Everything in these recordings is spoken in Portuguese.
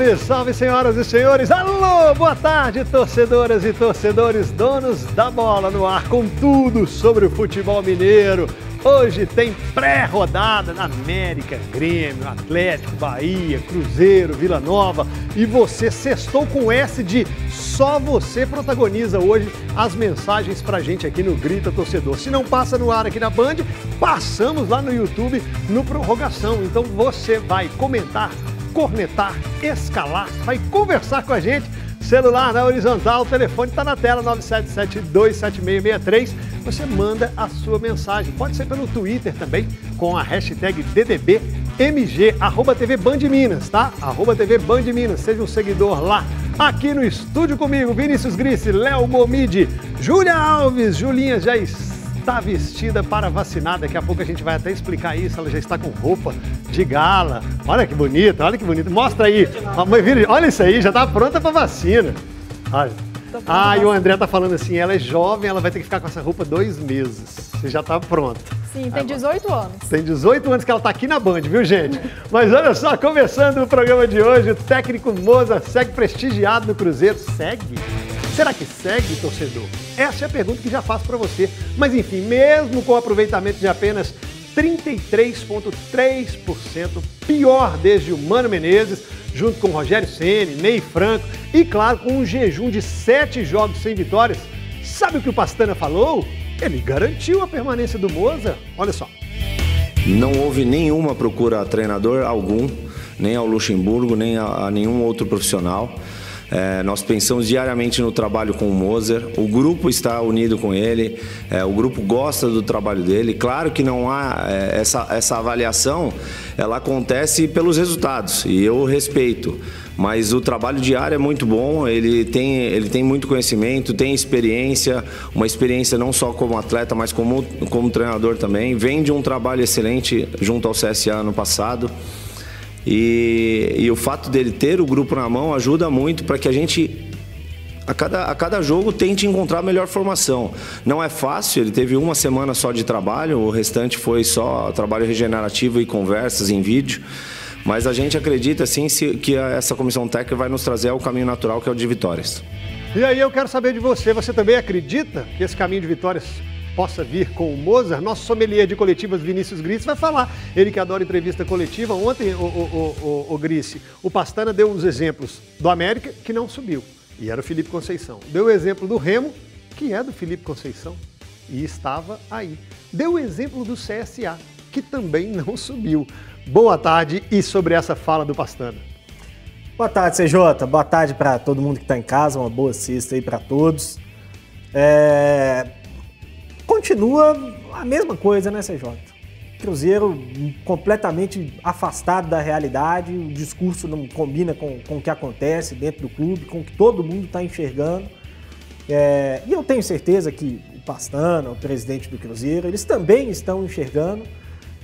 Salve, salve, senhoras e senhores! Alô, boa tarde, torcedoras e torcedores, donos da bola no ar, com tudo sobre o futebol mineiro. Hoje tem pré-rodada na América, Grêmio, Atlético, Bahia, Cruzeiro, Vila Nova. E você sextou com S de só você protagoniza hoje as mensagens pra gente aqui no Grita Torcedor. Se não passa no ar aqui na Band, passamos lá no YouTube no Prorrogação. Então você vai comentar, cornetar, escalar, vai conversar com a gente. Celular na horizontal, o telefone está na tela 97727663. Você manda a sua mensagem. Pode ser pelo Twitter também, com a hashtag DDBMG, arroba TV Band Minas, tá? Arroba TV Band Minas. Seja um seguidor lá. Aqui no estúdio comigo, Vinícius Grice, Léo Gomide, Júlia Alves, Julinha já está vestida para vacinar. Daqui a pouco a gente vai até explicar isso. Ela já está com roupa de gala. Olha que bonita, olha que bonita. Mostra aí. Olha isso aí, já está pronta para vacina. Olha. Ah, e o André tá falando assim, ela é jovem, ela vai ter que ficar com essa roupa dois meses. Você já tá pronta. Sim, tem 18 anos. Tem 18 anos que ela tá aqui na Band, viu, gente? Mas olha só, começando o programa de hoje, o técnico Moza segue prestigiado no Cruzeiro. Segue? Será que segue, torcedor? Essa é a pergunta que já faço para você. Mas enfim, mesmo com o aproveitamento de apenas 33,3%, pior desde o Mano Menezes, junto com Rogério Ceni, Ney Franco e, claro, com um jejum de sete jogos sem vitórias. Sabe o que o Pastana falou? Ele garantiu a permanência do Moza. Olha só. Não houve nenhuma procura a treinador algum, nem ao Luxemburgo, nem a, a nenhum outro profissional. É, nós pensamos diariamente no trabalho com o Moser, o grupo está unido com ele, é, o grupo gosta do trabalho dele. Claro que não há é, essa, essa avaliação, ela acontece pelos resultados e eu respeito. Mas o trabalho diário é muito bom, ele tem, ele tem muito conhecimento, tem experiência, uma experiência não só como atleta, mas como, como treinador também. Vem de um trabalho excelente junto ao CSA no passado. E, e o fato dele ter o grupo na mão ajuda muito para que a gente a cada, a cada jogo tente encontrar a melhor formação. Não é fácil, ele teve uma semana só de trabalho, o restante foi só trabalho regenerativo e conversas em vídeo. Mas a gente acredita sim que essa comissão técnica vai nos trazer o caminho natural que é o de vitórias. E aí eu quero saber de você, você também acredita que esse caminho de vitórias possa vir com o Mozart, nosso sommelier de coletivas Vinícius Gris vai falar. Ele que adora entrevista coletiva. Ontem, o, o, o, o, Gris, o Pastana deu uns exemplos do América que não subiu, e era o Felipe Conceição. Deu o exemplo do Remo, que é do Felipe Conceição, e estava aí. Deu o exemplo do CSA, que também não subiu. Boa tarde e sobre essa fala do Pastana. Boa tarde, CJ. Boa tarde para todo mundo que está em casa. Uma boa sexta aí para todos. É continua a mesma coisa, né, CJ? Cruzeiro completamente afastado da realidade, o discurso não combina com, com o que acontece dentro do clube, com o que todo mundo está enxergando. É, e eu tenho certeza que o Pastana, o presidente do Cruzeiro, eles também estão enxergando.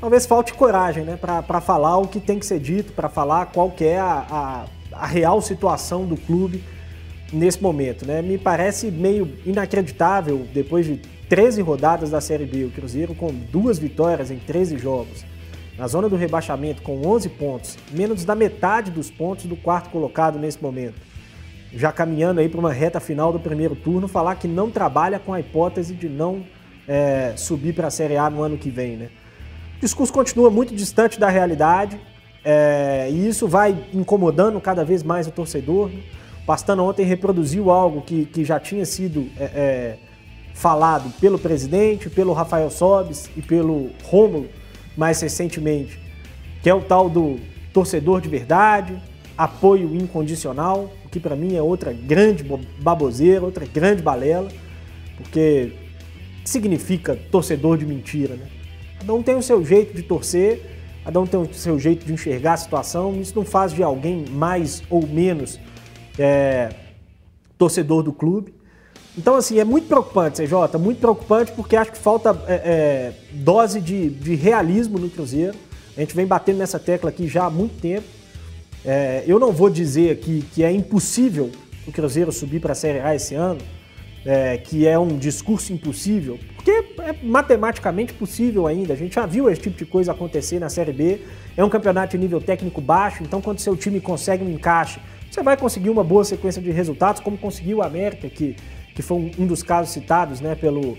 Talvez falte coragem né, para falar o que tem que ser dito, para falar qual que é a, a, a real situação do clube nesse momento. Né? Me parece meio inacreditável, depois de 13 rodadas da Série B, o Cruzeiro com duas vitórias em 13 jogos, na zona do rebaixamento com 11 pontos, menos da metade dos pontos do quarto colocado nesse momento. Já caminhando aí para uma reta final do primeiro turno, falar que não trabalha com a hipótese de não é, subir para a Série A no ano que vem. Né? O discurso continua muito distante da realidade é, e isso vai incomodando cada vez mais o torcedor. O Pastano ontem reproduziu algo que, que já tinha sido é, é falado pelo presidente, pelo Rafael Sobes e pelo Rômulo mais recentemente, que é o tal do torcedor de verdade, apoio incondicional, o que para mim é outra grande baboseira, outra grande balela, porque significa torcedor de mentira, né? Cada um tem o seu jeito de torcer, cada um tem o seu jeito de enxergar a situação, isso não faz de alguém mais ou menos é, torcedor do clube. Então, assim, é muito preocupante, CJ, muito preocupante porque acho que falta é, é, dose de, de, realismo no Cruzeiro. A gente vem batendo nessa tecla aqui já há muito tempo. É, eu não vou dizer aqui que é impossível o Cruzeiro subir para a Série A esse ano, é, que é um discurso impossível, porque é matematicamente possível ainda. A gente já viu esse tipo de coisa acontecer na Série B. É um campeonato de nível técnico baixo, então quando seu time consegue um encaixe, você vai conseguir uma boa sequência de resultados, como conseguiu o América, que, que foi um dos casos citados né, pelo,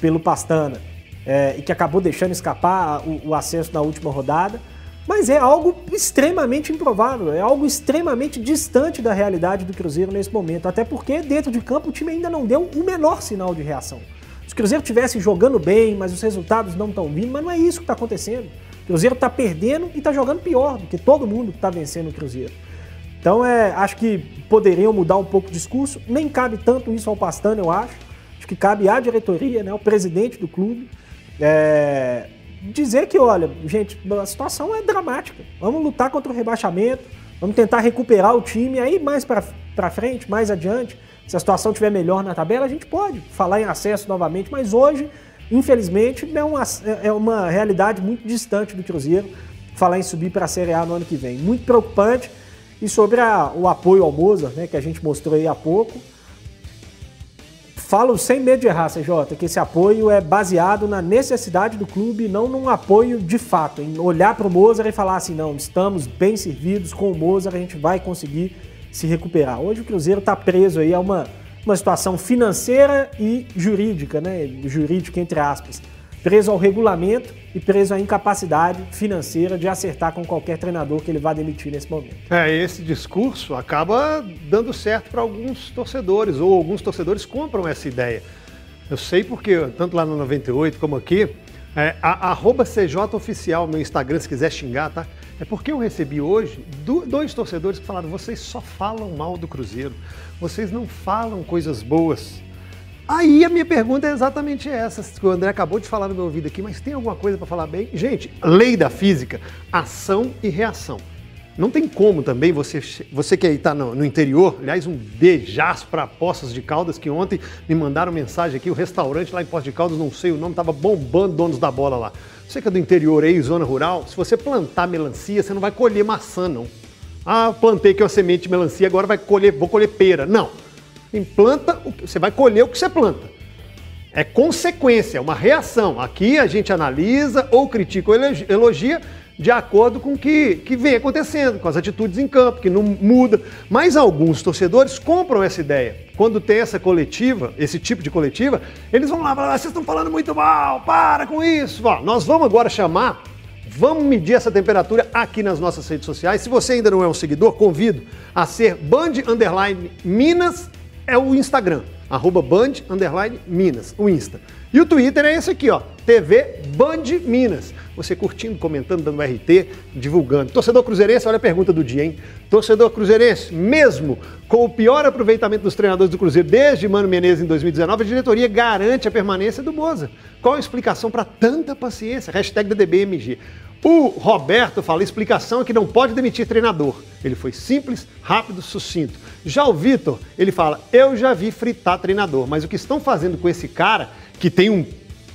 pelo Pastana, é, e que acabou deixando escapar o, o acesso na última rodada. Mas é algo extremamente improvável, é algo extremamente distante da realidade do Cruzeiro nesse momento. Até porque dentro de campo o time ainda não deu o menor sinal de reação. Se o Cruzeiro estivesse jogando bem, mas os resultados não estão vindo, mas não é isso que está acontecendo. O Cruzeiro está perdendo e está jogando pior do que todo mundo que está vencendo o Cruzeiro. Então é, acho que poderiam mudar um pouco o discurso. Nem cabe tanto isso ao Pastano, eu acho. Acho que cabe à diretoria, né, ao presidente do clube. É, dizer que, olha, gente, a situação é dramática. Vamos lutar contra o rebaixamento, vamos tentar recuperar o time. Aí mais para frente, mais adiante, se a situação estiver melhor na tabela, a gente pode falar em acesso novamente. Mas hoje, infelizmente, é uma, é uma realidade muito distante do Cruzeiro falar em subir para a Série A no ano que vem. Muito preocupante. E sobre a, o apoio ao Mozart, né, que a gente mostrou aí há pouco, Falo sem medo de errar, CJ, que esse apoio é baseado na necessidade do clube, não num apoio de fato, em olhar para o Mozart e falar assim, não, estamos bem servidos com o Mozart, a gente vai conseguir se recuperar. Hoje o Cruzeiro está preso aí a uma, uma situação financeira e jurídica, né? Jurídica entre aspas preso ao regulamento e preso à incapacidade financeira de acertar com qualquer treinador que ele vá demitir nesse momento. É, esse discurso acaba dando certo para alguns torcedores, ou alguns torcedores compram essa ideia. Eu sei porque, tanto lá no 98 como aqui, é, a, arroba CJ Oficial no Instagram, se quiser xingar, tá? É porque eu recebi hoje dois torcedores que falaram: vocês só falam mal do Cruzeiro, vocês não falam coisas boas. Aí a minha pergunta é exatamente essa, que o André acabou de falar no meu ouvido aqui, mas tem alguma coisa para falar bem? Gente, lei da física, ação e reação. Não tem como também você, você que está no, no, interior, aliás, um beijaço para Poços de Caldas, que ontem me mandaram mensagem aqui, o restaurante lá em Poços de Caldas, não sei o nome, estava bombando donos da bola lá. Você que é do interior aí, zona rural, se você plantar melancia, você não vai colher maçã, não. Ah, plantei aqui uma semente de melancia, agora vai colher, vou colher pera. Não planta, você vai colher o que você planta. É consequência, é uma reação. Aqui a gente analisa ou critica ou elogia de acordo com o que, que vem acontecendo, com as atitudes em campo, que não muda. Mas alguns torcedores compram essa ideia. Quando tem essa coletiva, esse tipo de coletiva, eles vão lá falar: ah, vocês estão falando muito mal, para com isso. Ó, nós vamos agora chamar, vamos medir essa temperatura aqui nas nossas redes sociais. Se você ainda não é um seguidor, convido a ser Band Underline Minas é o Instagram, arroba Band Underline Minas, o Insta. E o Twitter é esse aqui, ó, TV Band Minas. Você curtindo, comentando, dando RT, divulgando. Torcedor cruzeirense, olha a pergunta do dia, hein? Torcedor cruzeirense, mesmo com o pior aproveitamento dos treinadores do Cruzeiro desde Mano Menezes em 2019, a diretoria garante a permanência do Moza. Qual a explicação para tanta paciência? Hashtag DDBMG. O Roberto fala: explicação é que não pode demitir treinador. Ele foi simples, rápido, sucinto. Já o Vitor, ele fala: eu já vi fritar treinador, mas o que estão fazendo com esse cara, que tem um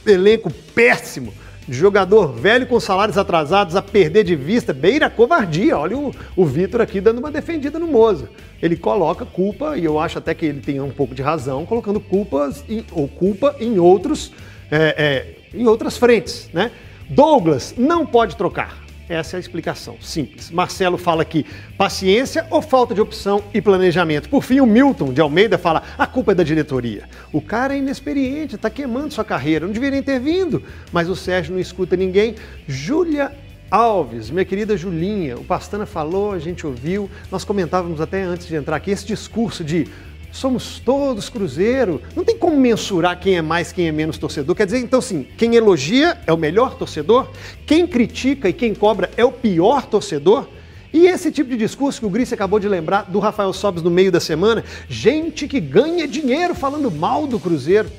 elenco péssimo, jogador velho com salários atrasados a perder de vista, beira covardia. Olha o, o Vitor aqui dando uma defendida no Moza. Ele coloca culpa, e eu acho até que ele tem um pouco de razão, colocando culpas em, ou culpa em outros, é, é, em outras frentes, né? Douglas não pode trocar. Essa é a explicação, simples. Marcelo fala aqui, paciência ou falta de opção e planejamento. Por fim, o Milton de Almeida fala, a culpa é da diretoria. O cara é inexperiente, está queimando sua carreira, não deveria ter vindo. Mas o Sérgio não escuta ninguém. Júlia Alves, minha querida Julinha, o Pastana falou, a gente ouviu, nós comentávamos até antes de entrar aqui esse discurso de somos todos Cruzeiro. Não tem como mensurar quem é mais, quem é menos torcedor. Quer dizer, então, assim, quem elogia é o melhor torcedor, quem critica e quem cobra é o pior torcedor. E esse tipo de discurso que o Gris acabou de lembrar do Rafael Sobes no meio da semana, gente que ganha dinheiro falando mal do Cruzeiro,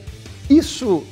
isso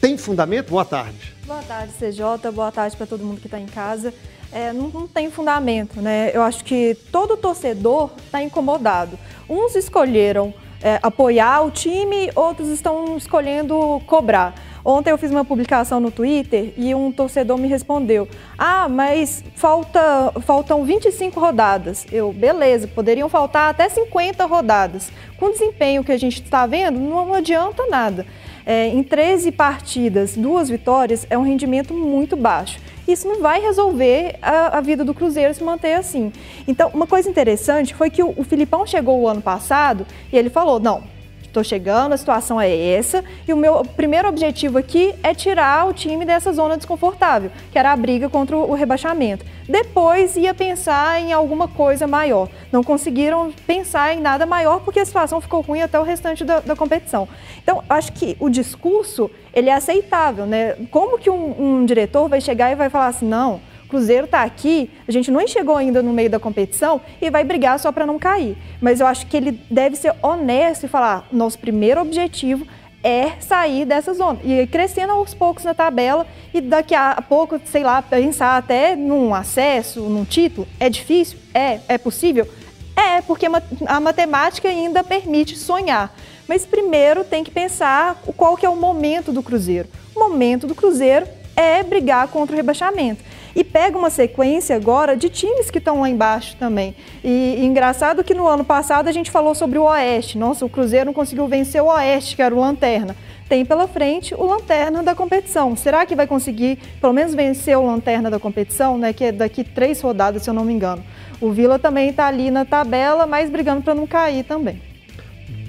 tem fundamento? Boa tarde. Boa tarde, CJ. Boa tarde para todo mundo que está em casa. É, não, não, tem fundamento, né? Eu acho que todo torcedor está incomodado. Uns escolheram é, apoiar o time, outros estão escolhendo cobrar. Ontem eu fiz uma publicação no Twitter e um torcedor me respondeu: Ah, mas falta, faltam 25 rodadas. Eu, beleza, poderiam faltar até 50 rodadas. Com o desempenho que a gente está vendo, não adianta nada. É, em 13 partidas, duas vitórias, é um rendimento muito baixo. Isso não vai resolver a, a vida do Cruzeiro se manter assim. Então, uma coisa interessante foi que o, o Filipão chegou o ano passado e ele falou: não, estou chegando, a situação é essa, e o meu primeiro objetivo aqui é tirar o time dessa zona desconfortável, que era a briga contra o rebaixamento. Depois ia pensar em alguma coisa maior. Não conseguiram pensar em nada maior porque a situação ficou ruim até o restante da, da competição. Então, acho que o discurso ele é aceitável, né? Como que um, um diretor vai chegar e vai falar assim, não, Cruzeiro está aqui, a gente não chegou ainda no meio da competição e vai brigar só para não cair. Mas eu acho que ele deve ser honesto e falar: nosso primeiro objetivo é sair dessa zona. E crescendo aos poucos na tabela e daqui a pouco, sei lá, pensar até num acesso, num título. É difícil? É. É possível? É, porque a matemática ainda permite sonhar. Mas primeiro tem que pensar qual que é o momento do Cruzeiro. O momento do Cruzeiro é brigar contra o rebaixamento e pega uma sequência agora de times que estão lá embaixo também. E, e, engraçado que no ano passado a gente falou sobre o Oeste. Nossa, o Cruzeiro não conseguiu vencer o Oeste, que era o Lanterna. Tem pela frente o Lanterna da competição. Será que vai conseguir pelo menos vencer o Lanterna da competição, né? Que é daqui três rodadas, se eu não me engano. O Vila também está ali na tabela, mas brigando para não cair também.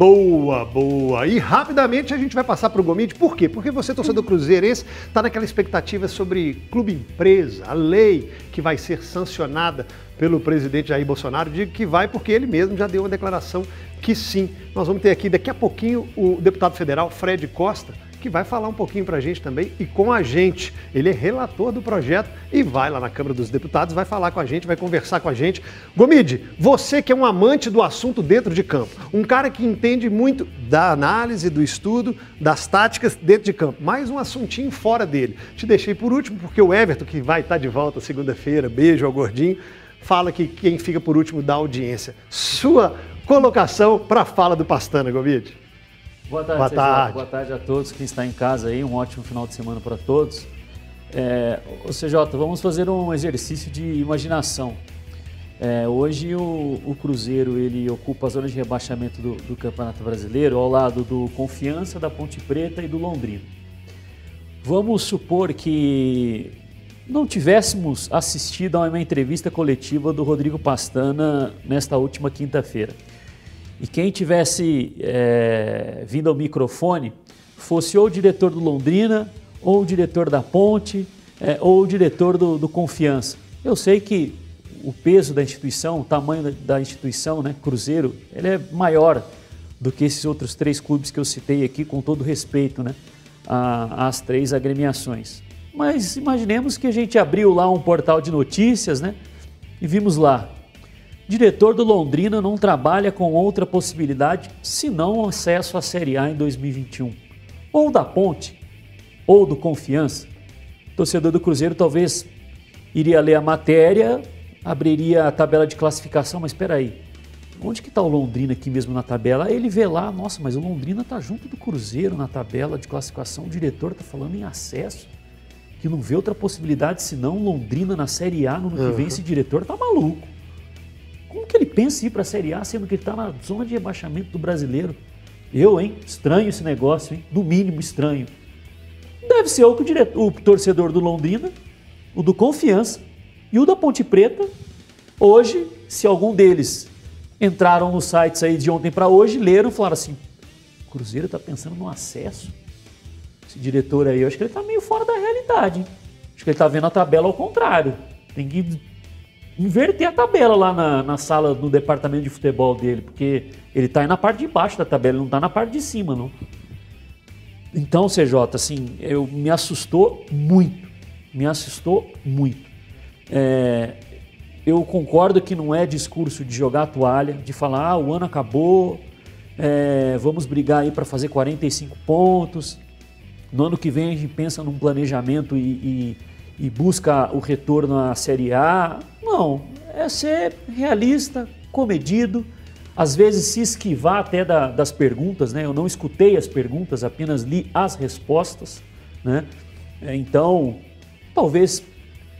Boa, boa. E rapidamente a gente vai passar para o Gomide. Por quê? Porque você, torcedor cruzeirense, está naquela expectativa sobre clube empresa, a lei que vai ser sancionada pelo presidente Jair Bolsonaro. Digo que vai porque ele mesmo já deu uma declaração que sim. Nós vamos ter aqui daqui a pouquinho o deputado federal Fred Costa que vai falar um pouquinho para a gente também e com a gente. Ele é relator do projeto e vai lá na Câmara dos Deputados, vai falar com a gente, vai conversar com a gente. Gomide, você que é um amante do assunto dentro de campo, um cara que entende muito da análise, do estudo, das táticas dentro de campo, mais um assuntinho fora dele. Te deixei por último porque o Everton, que vai estar tá de volta segunda-feira, beijo ao gordinho, fala que quem fica por último dá audiência. Sua colocação para a fala do Pastana, Gomide. Boa tarde, Boa tarde. Boa tarde a todos que está em casa aí. Um ótimo final de semana para todos. É, o CJ, vamos fazer um exercício de imaginação. É, hoje o, o, Cruzeiro ele ocupa a zona de rebaixamento do, do, Campeonato Brasileiro ao lado do Confiança, da Ponte Preta e do Londrina. Vamos supor que não tivéssemos assistido a uma entrevista coletiva do Rodrigo Pastana nesta última quinta-feira e quem tivesse é, vindo ao microfone fosse ou o diretor do Londrina, ou o diretor da Ponte, é, ou o diretor do, do, Confiança. Eu sei que o peso da instituição, o tamanho da, instituição, né, Cruzeiro, ele é maior do que esses outros três clubes que eu citei aqui, com todo respeito né, às três agremiações. Mas imaginemos que a gente abriu lá um portal de notícias né, e vimos lá Diretor do Londrina não trabalha com outra possibilidade senão o acesso à Série A em 2021. Ou da Ponte, ou do Confiança. O torcedor do Cruzeiro talvez iria ler a matéria, abriria a tabela de classificação, mas espera aí, onde que está o Londrina aqui mesmo na tabela? Aí ele vê lá, nossa, mas o Londrina está junto do Cruzeiro na tabela de classificação, o diretor está falando em acesso, que não vê outra possibilidade senão Londrina na Série A no ano que vem, esse diretor está maluco. Ele pensa em ir para a Série A, sendo que ele está na zona de rebaixamento do brasileiro? Eu, hein? Estranho esse negócio, hein? No mínimo estranho. Deve ser o, diretor, o torcedor do Londrina, o do Confiança e o da Ponte Preta. Hoje, se algum deles entraram nos sites aí de ontem para hoje, leram e falaram assim: Cruzeiro está pensando no acesso. Esse diretor aí, eu acho que ele está meio fora da realidade. Hein? Acho que ele está vendo a tabela ao contrário. Tem que inverter a tabela lá na, na sala, no departamento de futebol dele, porque ele está aí na parte de baixo da tabela, ele não está na parte de cima, não. Então, CJ, assim, eu, me assustou muito, me assustou muito. É, eu concordo que não é discurso de jogar a toalha, de falar, ah, o ano acabou, é, vamos brigar aí para fazer 45 pontos. No ano que vem a gente pensa num planejamento e, e e busca o retorno à Série A. Não, é ser realista, comedido, às vezes se esquivar até da, das perguntas, né? Eu não escutei as perguntas, apenas li as respostas, né? Então, talvez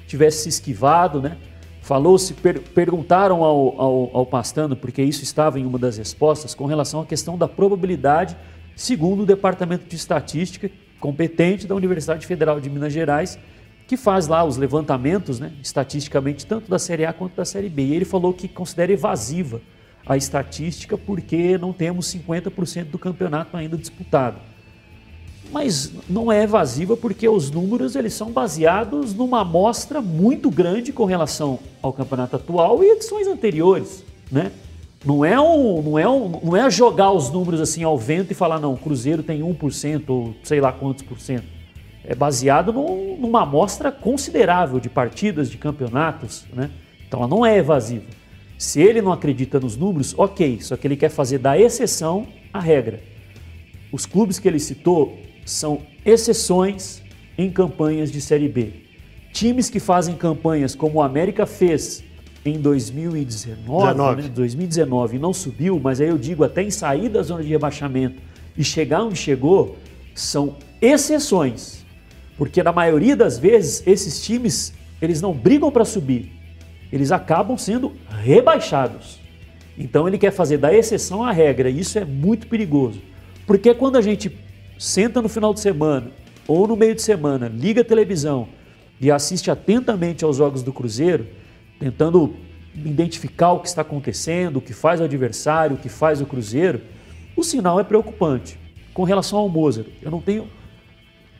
tivesse se esquivado, né? Falou-se, per, perguntaram ao, ao, ao Pastano, porque isso estava em uma das respostas, com relação à questão da probabilidade segundo o Departamento de Estatística competente da Universidade Federal de Minas Gerais, que faz lá os levantamentos, né, estatisticamente, tanto da Série A quanto da Série B. E ele falou que considera evasiva a estatística porque não temos 50% do campeonato ainda disputado. Mas não é evasiva porque os números eles são baseados numa amostra muito grande com relação ao campeonato atual e edições anteriores, né? Não é, um, não, é um, não é jogar os números assim ao vento e falar, não, o Cruzeiro tem 1% ou sei lá quantos por cento. É baseado num, numa amostra considerável de partidas, de campeonatos, né? Então ela não é evasiva. Se ele não acredita nos números, ok, só que ele quer fazer da exceção a regra. Os clubes que ele citou são exceções em campanhas de Série B. Times que fazem campanhas como o América fez em 2019, né? 2019 não subiu, mas aí eu digo até em sair da zona de rebaixamento e chegar onde chegou, são exceções. Porque na maioria das vezes esses times, eles não brigam para subir. Eles acabam sendo rebaixados. Então ele quer fazer da exceção a regra, e isso é muito perigoso. Porque quando a gente senta no final de semana ou no meio de semana, liga a televisão e assiste atentamente aos jogos do Cruzeiro, tentando identificar o que está acontecendo, o que faz o adversário, o que faz o Cruzeiro, o sinal é preocupante. Com relação ao Mozart, eu não tenho.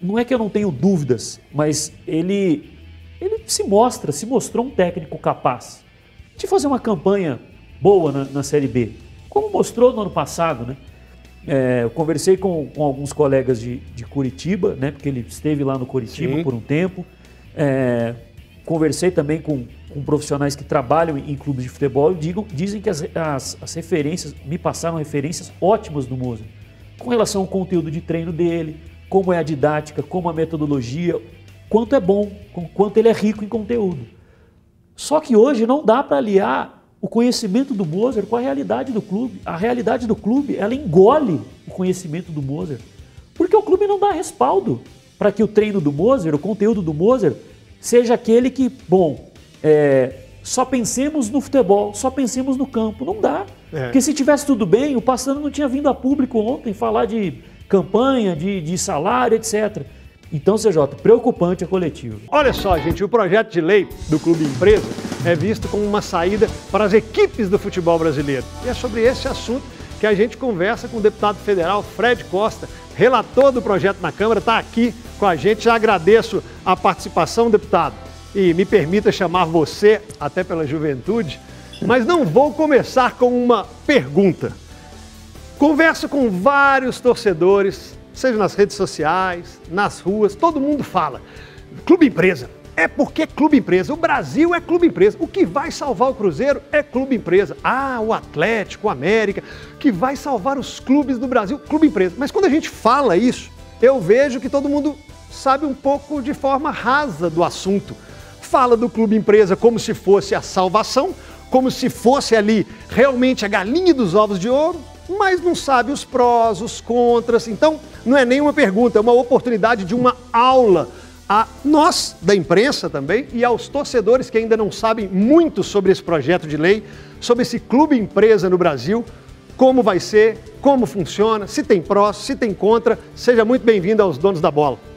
Não é que eu não tenho dúvidas, mas ele, ele se mostra, se mostrou um técnico capaz de fazer uma campanha boa na, na Série B, como mostrou no ano passado, né? É, eu conversei com, com, alguns colegas de, de, Curitiba, né, porque ele esteve lá no Curitiba Sim. por um tempo. É, conversei também com, com, profissionais que trabalham em, em clubes de futebol e digo, dizem que as, as, as, referências, me passaram referências ótimas do Moza, com relação ao conteúdo de treino dele, como é a didática, como a metodologia, quanto é bom, quanto ele é rico em conteúdo. Só que hoje não dá para aliar o conhecimento do Mozart com a realidade do clube. A realidade do clube, ela engole o conhecimento do Mozart. Porque o clube não dá respaldo para que o treino do Mozart, o conteúdo do Mozart, seja aquele que, bom, é, só pensemos no futebol, só pensemos no campo. Não dá. É. Porque se tivesse tudo bem, o Passando não tinha vindo a público ontem falar de campanha, de, de salário, etc. Então, CJ, preocupante a coletiva. Olha só, gente, o projeto de lei do Clube Empresa é visto como uma saída para as equipes do futebol brasileiro. E é sobre esse assunto que a gente conversa com o deputado federal Fred Costa, relator do projeto na Câmara, está aqui com a gente. Já agradeço a participação, deputado. E me permita chamar você, até pela juventude, mas não vou começar com uma pergunta. Converso com vários torcedores seja nas redes sociais, nas ruas, todo mundo fala. Clube empresa. É porque é clube empresa. O Brasil é clube empresa. O que vai salvar o Cruzeiro é clube empresa. Ah, o Atlético, o América, que vai salvar os clubes do Brasil, clube empresa. Mas quando a gente fala isso, eu vejo que todo mundo sabe um pouco de forma rasa do assunto. Fala do clube empresa como se fosse a salvação, como se fosse ali realmente a galinha dos ovos de ouro, mas não sabe os prós, os contras. Então, não é nenhuma pergunta, é uma oportunidade de uma aula a nós da imprensa também e aos torcedores que ainda não sabem muito sobre esse projeto de lei, sobre esse clube empresa no Brasil, como vai ser, como funciona, se tem prós, se tem contra. Seja muito bem-vindo aos donos da bola.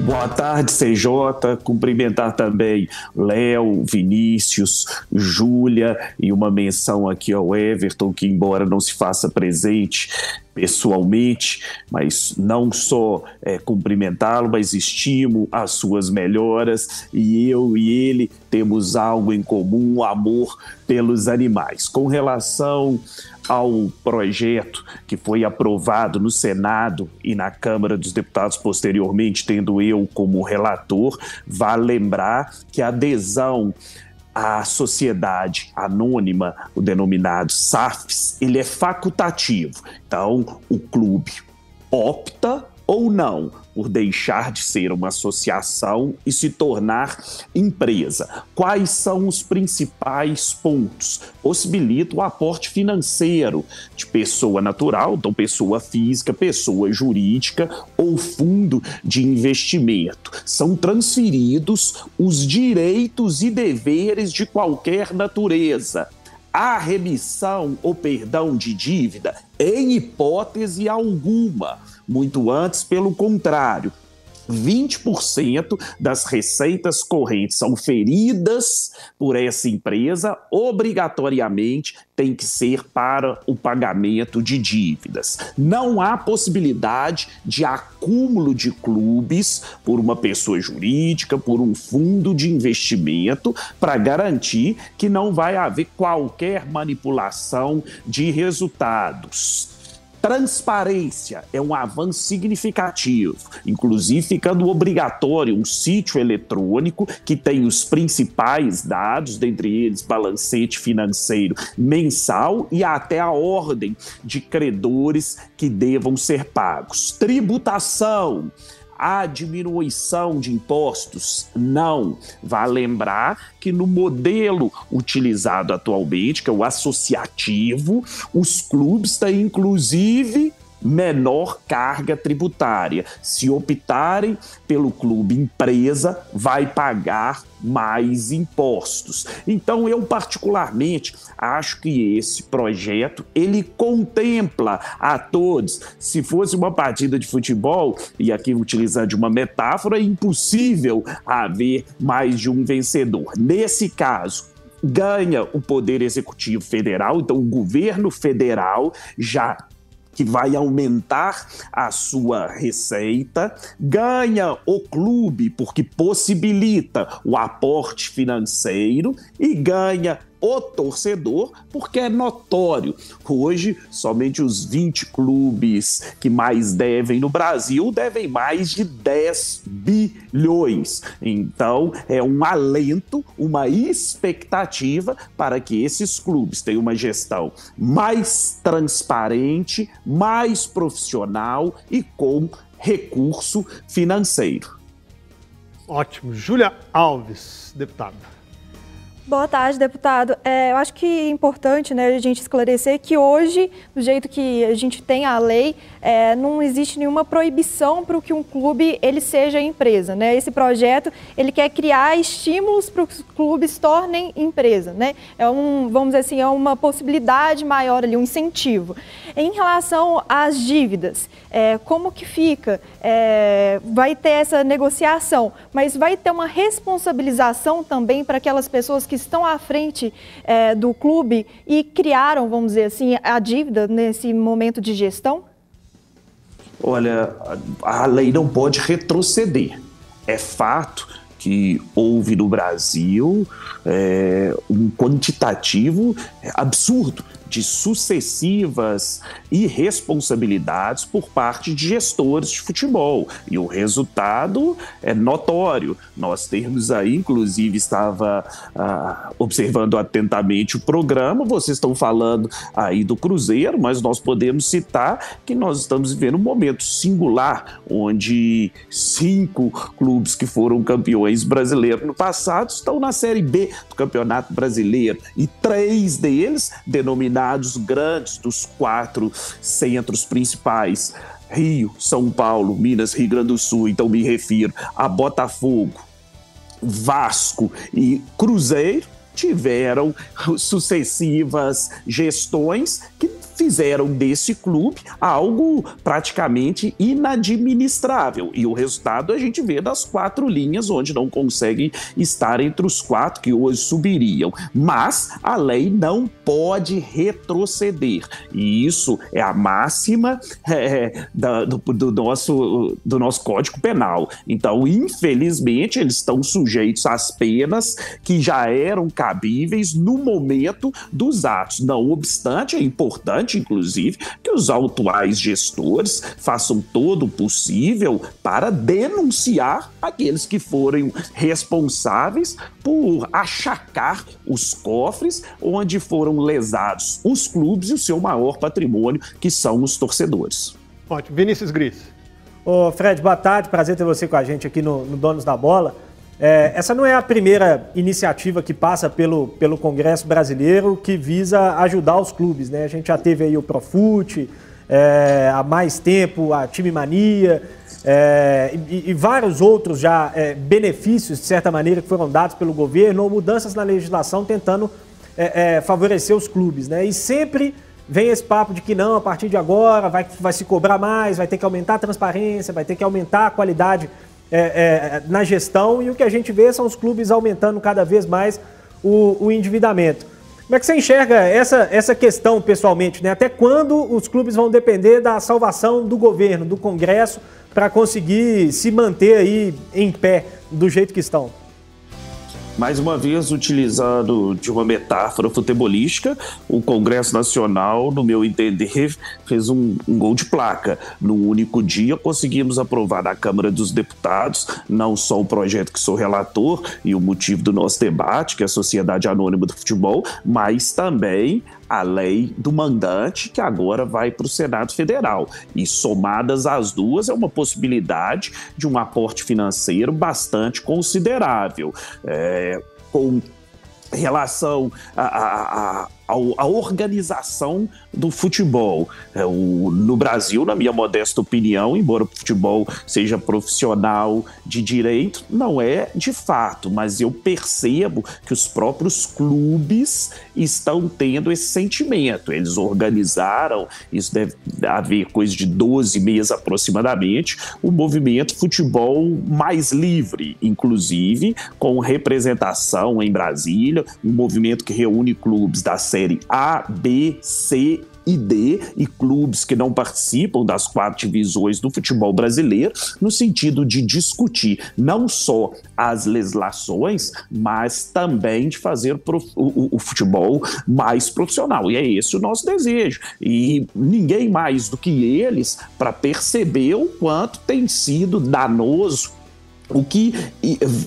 Boa tarde, CJ. Cumprimentar também Léo, Vinícius, Júlia e uma menção aqui ao Everton, que, embora não se faça presente pessoalmente, mas não só é, cumprimentá-lo, mas estimo as suas melhoras e eu e ele temos algo em comum, amor pelos animais. Com relação ao projeto que foi aprovado no Senado e na Câmara dos Deputados posteriormente, tendo eu como relator, vale lembrar que a adesão à sociedade anônima, o denominado SAFs, ele é facultativo. Então, o clube opta ou não por deixar de ser uma associação e se tornar empresa. Quais são os principais pontos? Possibilita o aporte financeiro de pessoa natural, então pessoa física, pessoa jurídica ou fundo de investimento. São transferidos os direitos e deveres de qualquer natureza a remissão ou perdão de dívida? Em hipótese alguma. Muito antes, pelo contrário, 20% das receitas correntes são feridas por essa empresa, obrigatoriamente tem que ser para o pagamento de dívidas. Não há possibilidade de acúmulo de clubes por uma pessoa jurídica, por um fundo de investimento, para garantir que não vai haver qualquer manipulação de resultados. Transparência é um avanço significativo, inclusive ficando obrigatório um sítio eletrônico que tem os principais dados, dentre eles balancete financeiro mensal e até a ordem de credores que devam ser pagos. Tributação a diminuição de impostos? Não. Vale lembrar que no modelo utilizado atualmente, que é o associativo, os clubes têm inclusive menor carga tributária. Se optarem pelo clube empresa, vai pagar mais impostos. Então eu particularmente acho que esse projeto ele contempla a todos. Se fosse uma partida de futebol e aqui utilizando uma metáfora, é impossível haver mais de um vencedor. Nesse caso, ganha o poder executivo federal, então o governo federal já que vai aumentar a sua receita, ganha o clube porque possibilita o aporte financeiro e ganha o torcedor, porque é notório. Hoje, somente os 20 clubes que mais devem no Brasil devem mais de 10 bilhões. Então, é um alento, uma expectativa para que esses clubes tenham uma gestão mais transparente, mais profissional e com recurso financeiro. Ótimo. Júlia Alves, deputada. Boa tarde, deputado. É, eu acho que é importante né, a gente esclarecer que hoje, do jeito que a gente tem a lei, é, não existe nenhuma proibição para que um clube ele seja empresa. Né? Esse projeto ele quer criar estímulos para que os clubes tornem empresa. Né? É um, vamos dizer assim, é uma possibilidade maior ali, um incentivo. Em relação às dívidas, é, como que fica? É, vai ter essa negociação, mas vai ter uma responsabilização também para aquelas pessoas que estão à frente é, do clube e criaram, vamos dizer assim, a dívida nesse momento de gestão? Olha, a lei não pode retroceder. É fato que houve no Brasil é, um quantitativo absurdo de sucessivas irresponsabilidades por parte de gestores de futebol. E o resultado é notório. Nós temos aí, inclusive, estava ah, observando atentamente o programa, vocês estão falando aí do Cruzeiro, mas nós podemos citar que nós estamos vivendo um momento singular, onde cinco clubes que foram campeões brasileiros no passado estão na Série B do Campeonato Brasileiro e três deles, denominados grandes dos quatro centros principais, Rio, São Paulo, Minas, Rio Grande do Sul, então me refiro a Botafogo, Vasco e Cruzeiro, tiveram sucessivas gestões que fizeram desse clube algo praticamente inadministrável. E o resultado a gente vê das quatro linhas, onde não conseguem estar entre os quatro que hoje subiriam. Mas a lei não pode retroceder. E isso é a máxima é, da, do, do, nosso, do nosso Código Penal. Então, infelizmente, eles estão sujeitos às penas que já eram cabíveis no momento dos atos. Não obstante, é importante importante, inclusive, que os atuais gestores façam todo o possível para denunciar aqueles que forem responsáveis por achacar os cofres onde foram lesados os clubes e o seu maior patrimônio, que são os torcedores. Ótimo. Vinícius Gris. Ô Fred, boa tarde. Prazer ter você com a gente aqui no, no Donos da Bola. É, essa não é a primeira iniciativa que passa pelo, pelo Congresso Brasileiro que visa ajudar os clubes. Né? A gente já teve aí o Profute, é, há mais tempo a Time Mania é, e, e, vários outros já é, benefícios, de certa maneira, que foram dados pelo governo ou mudanças na legislação tentando é, é, favorecer os clubes, né? E sempre vem esse papo de que não, a partir de agora vai, vai se cobrar mais, vai ter que aumentar a transparência, vai ter que aumentar a qualidade é, é, na gestão e o que a gente vê são os clubes aumentando cada vez mais o, o endividamento. Como é que você enxerga essa, essa questão pessoalmente? Né? Até quando os clubes vão depender da salvação do governo, do Congresso, para conseguir se manter aí em pé do jeito que estão? Mais uma vez, utilizando de uma metáfora futebolística, o Congresso Nacional, no meu entender, fez um, um gol de placa. Num único dia, conseguimos aprovar na Câmara dos Deputados não só o projeto que sou relator e o motivo do nosso debate, que é a Sociedade Anônima do Futebol, mas também a lei do mandante, que agora vai para o Senado Federal. E somadas as duas, é uma possibilidade de um aporte financeiro bastante considerável. É, com relação a, a, a a, organização do futebol. É, o, no Brasil, na minha modesta opinião, embora o futebol seja profissional de direito, não é de fato, mas eu percebo que os próprios clubes estão tendo esse sentimento. Eles organizaram, isso deve haver coisa de 12 meses aproximadamente, o movimento futebol mais livre, inclusive com representação em Brasília, um movimento que reúne clubes da série A, B, C e D e clubes que não participam das quatro divisões do futebol brasileiro, no sentido de discutir não só as legislações, mas também de fazer o, o, o futebol mais profissional. E é esse o nosso desejo. E ninguém mais do que eles para perceber o quanto tem sido danoso o que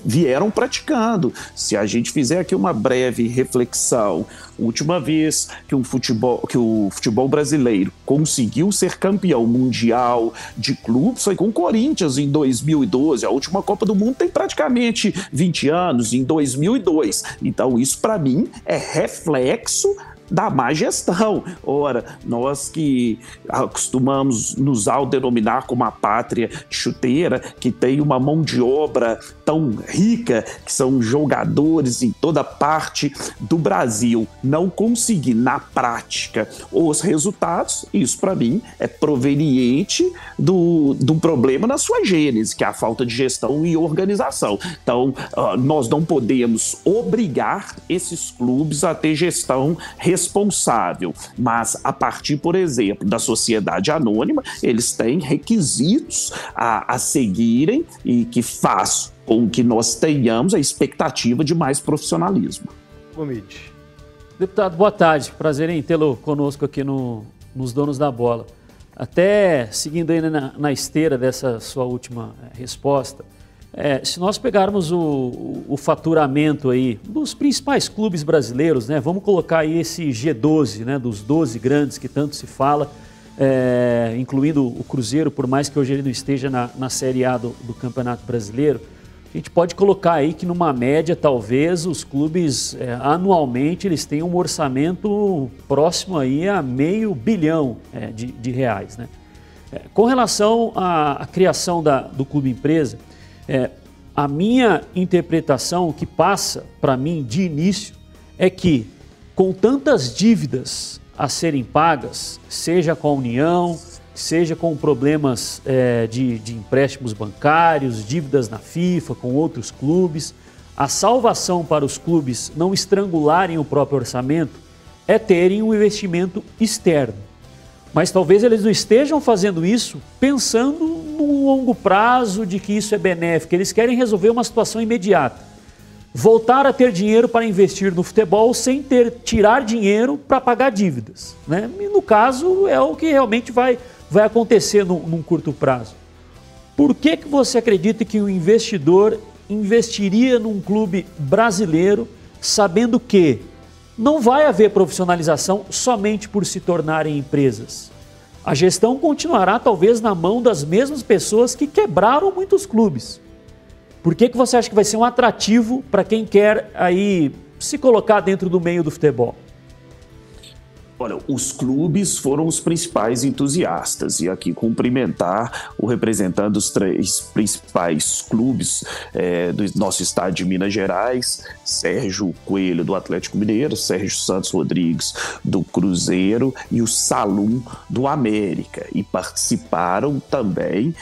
vieram praticando. Se a gente fizer aqui uma breve reflexão, última vez que, um futebol, que o futebol brasileiro conseguiu ser campeão mundial de clubes foi com o Corinthians em 2012. A última Copa do Mundo tem praticamente 20 anos, em 2002. Então, isso para mim é reflexo da má gestão. Ora, nós que acostumamos nos autodenominar como a pátria chuteira, que tem uma mão de obra tão rica, que são jogadores em toda parte do Brasil, não conseguir na prática os resultados, isso para mim é proveniente do, do problema na sua gênese, que é a falta de gestão e organização. Então, uh, nós não podemos obrigar esses clubes a ter gestão responsável responsável, mas a partir, por exemplo, da sociedade anônima, eles têm requisitos a, a seguirem e que faz com que nós tenhamos a expectativa de mais profissionalismo. Omid. Deputado, boa tarde. Prazer em tê-lo conosco aqui no, nos Donos da Bola. Até seguindo aí na, na esteira dessa sua última eh, resposta, é, se nós pegarmos o, o, faturamento aí dos principais clubes brasileiros, né, vamos colocar aí esse G12, né, dos 12 grandes que tanto se fala, é, incluindo o Cruzeiro, por mais que hoje ele não esteja na, na Série A do, do, Campeonato Brasileiro, a gente pode colocar aí que numa média, talvez, os clubes é, anualmente eles tenham um orçamento próximo aí a meio bilhão é, de, de, reais. Né? É, com relação à, à criação da, do clube empresa, é, a minha interpretação, o que passa para mim de início, é que com tantas dívidas a serem pagas, seja com a União, seja com problemas é, de, de empréstimos bancários, dívidas na FIFA, com outros clubes, a salvação para os clubes não estrangularem o próprio orçamento é terem um investimento externo. Mas talvez eles não estejam fazendo isso pensando no longo prazo de que isso é benéfico. Eles querem resolver uma situação imediata. Voltar a ter dinheiro para investir no futebol sem ter tirar dinheiro para pagar dívidas. Né? E no caso, é o que realmente vai, vai acontecer no, num curto prazo. Por que, que você acredita que o investidor investiria num clube brasileiro sabendo que não vai haver profissionalização somente por se tornarem empresas. A gestão continuará talvez na mão das mesmas pessoas que quebraram muitos clubes. Por que, que você acha que vai ser um atrativo para quem quer aí se colocar dentro do meio do futebol? Olha, os clubes foram os principais entusiastas e aqui cumprimentar o representante dos três principais clubes é, do nosso estado de Minas Gerais, Sérgio Coelho do Atlético Mineiro, Sérgio Santos Rodrigues do Cruzeiro e o Salum do América. E participaram também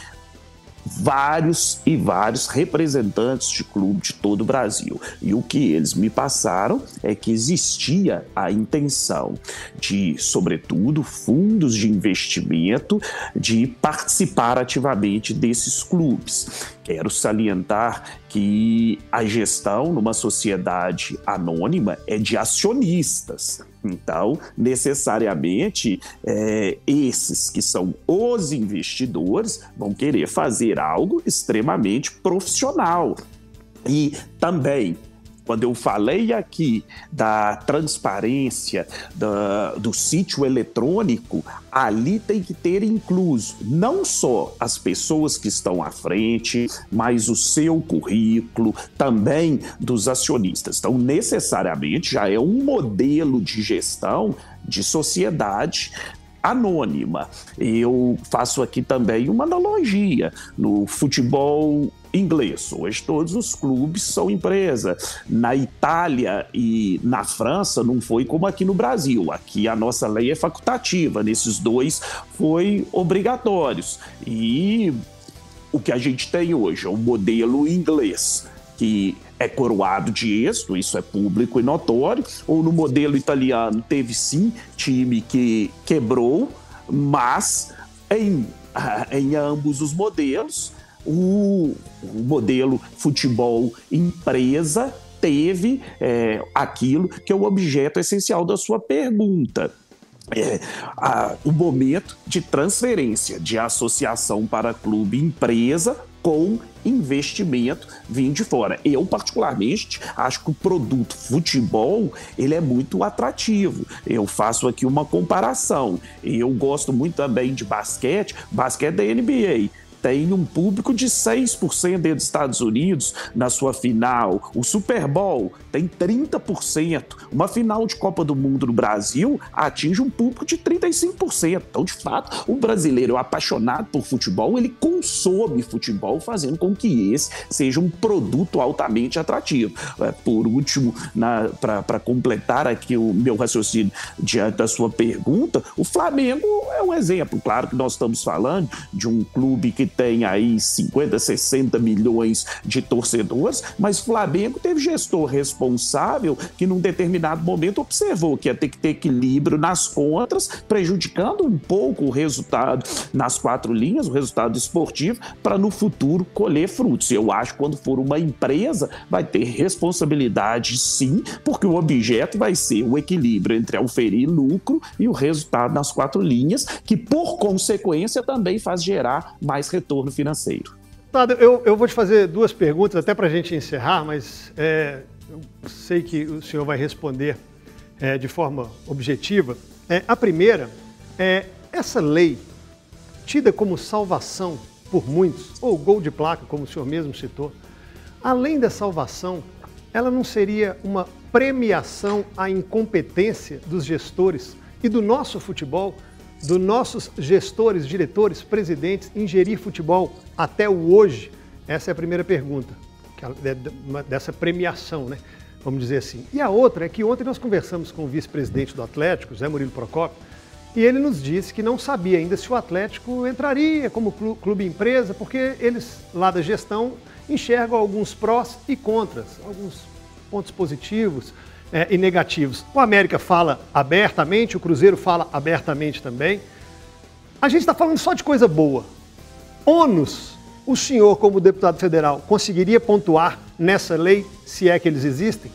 vários e vários representantes de clube de todo o Brasil. E o que eles me passaram é que existia a intenção de, sobretudo, fundos de investimento de participar ativamente desses clubes. Quero salientar que a gestão numa sociedade anônima é de acionistas. Então, necessariamente, é, esses que são os investidores vão querer fazer algo extremamente profissional. E também quando eu falei aqui da transparência da, do sítio eletrônico, ali tem que ter incluso não só as pessoas que estão à frente, mas o seu currículo, também dos acionistas. Então, necessariamente, já é um modelo de gestão de sociedade anônima. Eu faço aqui também uma analogia no futebol inglês. Hoje todos os clubes são empresa. Na Itália e na França não foi como aqui no Brasil. Aqui a nossa lei é facultativa. Nesses dois foi obrigatórios. E o que a gente tem hoje é o modelo inglês que é coroado de êxito, isso é público e notório, ou no modelo italiano teve sim time que quebrou, mas em, em ambos os modelos o, o modelo futebol empresa teve é, aquilo que é o objeto essencial da sua pergunta. É, a, o momento de transferência de associação para clube empresa com investimento vindo de fora. Eu, particularmente, acho que o produto futebol ele é muito atrativo. Eu faço aqui uma comparação. Eu gosto muito também de basquete, basquete da NBA tem um público de 6% dentro dos Estados Unidos na sua final. O Super Bowl tem 30%. Uma final de Copa do Mundo no Brasil atinge um público de 35%. Então, de fato, o brasileiro apaixonado por futebol, ele consome futebol, fazendo com que esse seja um produto altamente atrativo. É, por último, para completar aqui o meu raciocínio diante da sua pergunta, o Flamengo é um exemplo. Claro que nós estamos falando de um clube que tem aí 50, 60 milhões de torcedores, mas Flamengo teve gestor responsável que num determinado momento observou que ia ter que ter equilíbrio nas contas, prejudicando um pouco o resultado nas quatro linhas, o resultado esportivo, para no futuro colher frutos. Eu acho que quando for uma empresa, vai ter responsabilidade sim, porque o objeto vai ser o equilíbrio entre oferir lucro e o resultado nas quatro linhas, que por consequência também faz gerar mais retorno financeiro. Nada, eu, eu vou te fazer duas perguntas, até para a gente encerrar, mas é, eu sei que o senhor vai responder é, de forma objetiva. É, a primeira é essa lei, tida como salvação por muitos, ou gol de placa, como o senhor mesmo citou, além da salvação, ela não seria uma premiação à incompetência dos gestores e do nosso futebol dos nossos gestores, diretores, presidentes em gerir futebol até o hoje? Essa é a primeira pergunta, é dessa premiação, né? Vamos dizer assim. E a outra é que ontem nós conversamos com o vice-presidente do Atlético, Zé Murilo Procópio, e ele nos disse que não sabia ainda se o Atlético entraria como clube empresa, porque eles lá da gestão enxergam alguns prós e contras, alguns pontos positivos, é, e negativos. O América fala abertamente, o Cruzeiro fala abertamente também. A gente está falando só de coisa boa. Ônus, o senhor, como deputado federal, conseguiria pontuar nessa lei, se é que eles existem?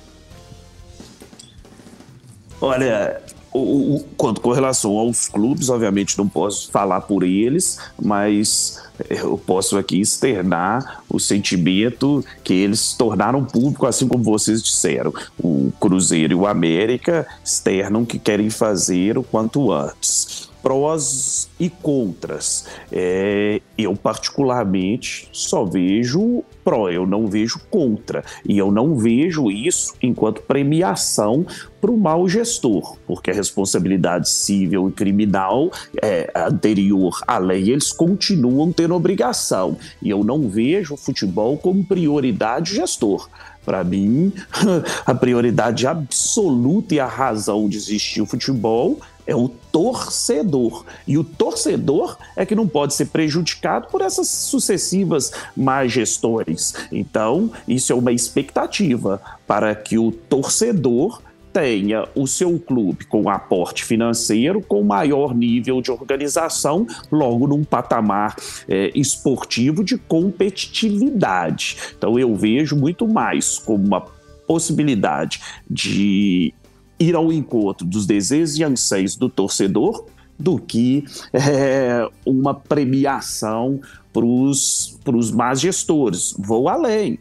Olha, o, o, quanto com relação aos clubes, obviamente não posso falar por eles, mas eu posso aqui externar o sentimento que eles tornaram público, assim como vocês disseram. O Cruzeiro e o América externam que querem fazer o quanto antes. Prós e contras. É, eu, particularmente, só vejo pró, eu não vejo contra. E eu não vejo isso enquanto premiação para o mau gestor, porque a responsabilidade civil e criminal é anterior à lei, eles continuam tendo obrigação. E eu não vejo o futebol como prioridade gestor. Para mim, a prioridade absoluta e a razão de existir o futebol é o torcedor. E o torcedor é que não pode ser prejudicado por essas sucessivas má gestões. Então, isso é uma expectativa para que o torcedor tenha o seu clube com aporte financeiro, com maior nível de organização, logo num patamar é, esportivo de competitividade. Então eu vejo muito mais como uma possibilidade de ir ao encontro dos desejos e anseios do torcedor do que é, uma premiação para os más gestores. Vou além.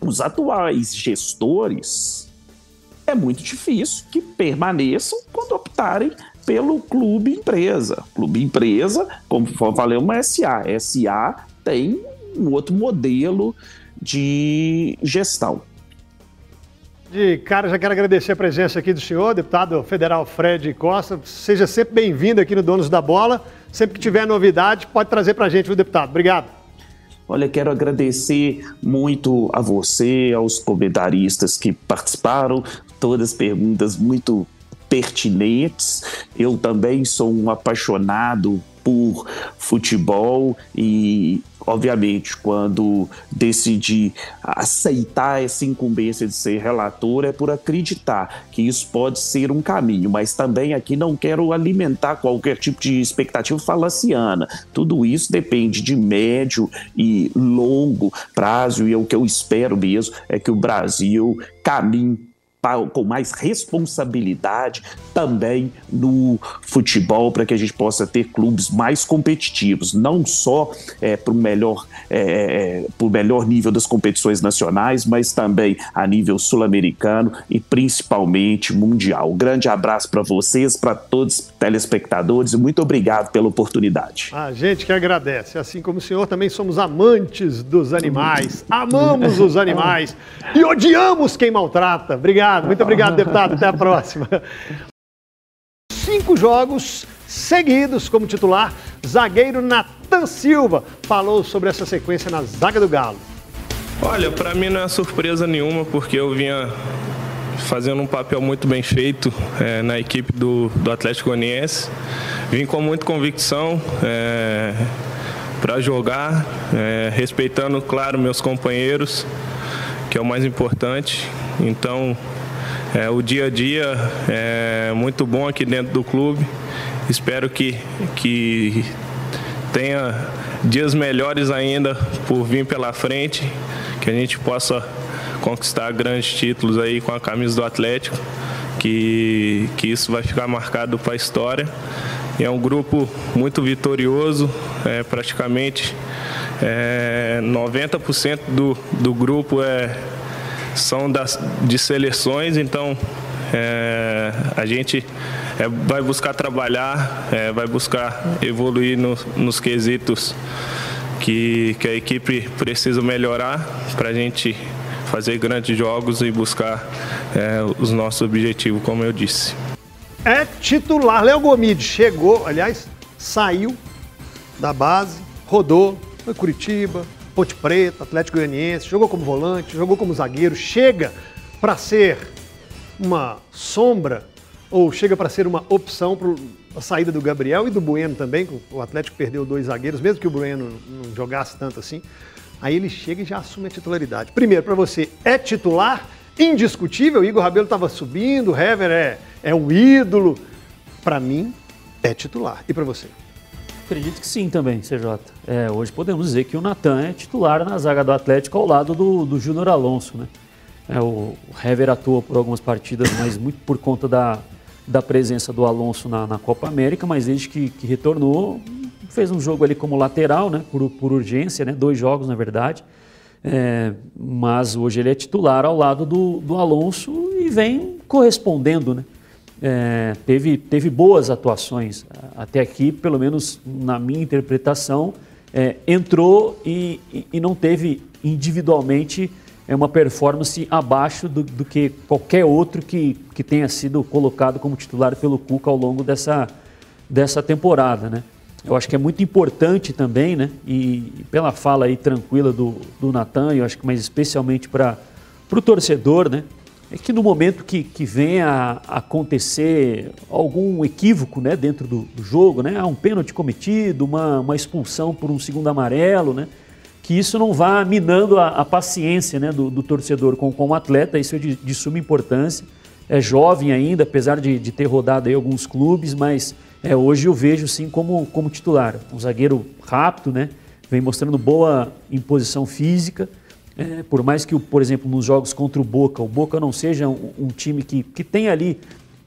Os atuais gestores é muito difícil que permaneçam quando optarem pelo clube empresa. Clube empresa, como falei, uma SA. SA tem um outro modelo de gestão. De cara, já quero agradecer a presença aqui do senhor, deputado federal Fred Costa. Seja sempre bem-vindo aqui no Donos da Bola. Sempre que tiver novidade, pode trazer para a gente, viu, deputado? Obrigado. Olha, quero agradecer muito a você, aos comentaristas que participaram, todas perguntas muito pertinentes. Eu também sou um apaixonado por futebol e, obviamente, quando decidi aceitar essa incumbência de ser relator, é por acreditar que isso pode ser um caminho, mas também aqui não quero alimentar qualquer tipo de expectativa falaciana. Tudo isso depende de médio e longo prazo, e o que eu espero mesmo é que o Brasil caminhe com mais responsabilidade também no futebol, para que a gente possa ter clubes mais competitivos, não só é, para o melhor, é, é melhor nível das competições nacionais, mas também a nível sul-americano e principalmente mundial. Um grande abraço para vocês, para todos os telespectadores e muito obrigado pela oportunidade. A gente que agradece, assim como o senhor, também somos amantes dos animais, amamos os animais e odiamos quem maltrata. Obrigado. Obrigado, muito obrigado, deputado. Até a próxima. Cinco jogos seguidos como titular, zagueiro Natan Silva falou sobre essa sequência na zaga do Galo. Olha, para mim não é surpresa nenhuma, porque eu vinha fazendo um papel muito bem feito é, na equipe do, do Atlético Goianiense. Vim com muita convicção é, para jogar, é, respeitando, claro, meus companheiros, que é o mais importante. Então, é, o dia a dia é muito bom aqui dentro do clube. Espero que, que tenha dias melhores ainda por vir pela frente, que a gente possa conquistar grandes títulos aí com a camisa do Atlético, que, que isso vai ficar marcado para a história. E é um grupo muito vitorioso, é, praticamente é, 90% do, do grupo é, são das, de seleções, então é, a gente é, vai buscar trabalhar, é, vai buscar evoluir no, nos quesitos que, que a equipe precisa melhorar para a gente fazer grandes jogos e buscar é, os nossos objetivos, como eu disse. É titular. Léo Gomide chegou, aliás, saiu da base, rodou, foi Curitiba, Ponte Preta, Atlético Goianiense, jogou como volante, jogou como zagueiro, chega para ser uma sombra ou chega para ser uma opção para a saída do Gabriel e do Bueno também, o Atlético perdeu dois zagueiros, mesmo que o Bueno não jogasse tanto assim. Aí ele chega e já assume a titularidade. Primeiro, para você, é titular, indiscutível, Igor Rabelo estava subindo, o Hever é, é um ídolo. Para mim, é titular. E para você? Acredito que sim também, CJ. É, hoje podemos dizer que o Natan é titular na zaga do Atlético ao lado do, do Júnior Alonso, né? É, o, Hever atua por algumas partidas, mas muito por conta da, da presença do Alonso na, na Copa América, mas desde que, que, retornou, fez um jogo ali como lateral, né? Por, por urgência, né? Dois jogos, na verdade. É, mas hoje ele é titular ao lado do, do Alonso e vem correspondendo, né? É, teve, teve boas atuações até aqui, pelo menos na minha interpretação, é, entrou e, e, e, não teve individualmente é, uma performance abaixo do, do, que qualquer outro que, que tenha sido colocado como titular pelo Cuca ao longo dessa, dessa temporada. Né? Eu acho que é muito importante também, né? e pela fala aí tranquila do, do Natan, eu acho que mais especialmente para o torcedor, né? É que no momento que, que venha a acontecer algum equívoco né, dentro do, do jogo, né, um pênalti cometido, uma, uma expulsão por um segundo amarelo, né, que isso não vá minando a, a paciência né, do, do, torcedor com, com o atleta, isso é de, de, suma importância. É jovem ainda, apesar de, de ter rodado aí alguns clubes, mas é, hoje eu vejo sim como, como titular. Um zagueiro rápido, né, vem mostrando boa imposição física, é, por mais que, por exemplo, nos jogos contra o Boca, o Boca não seja um, um time que, que tem ali,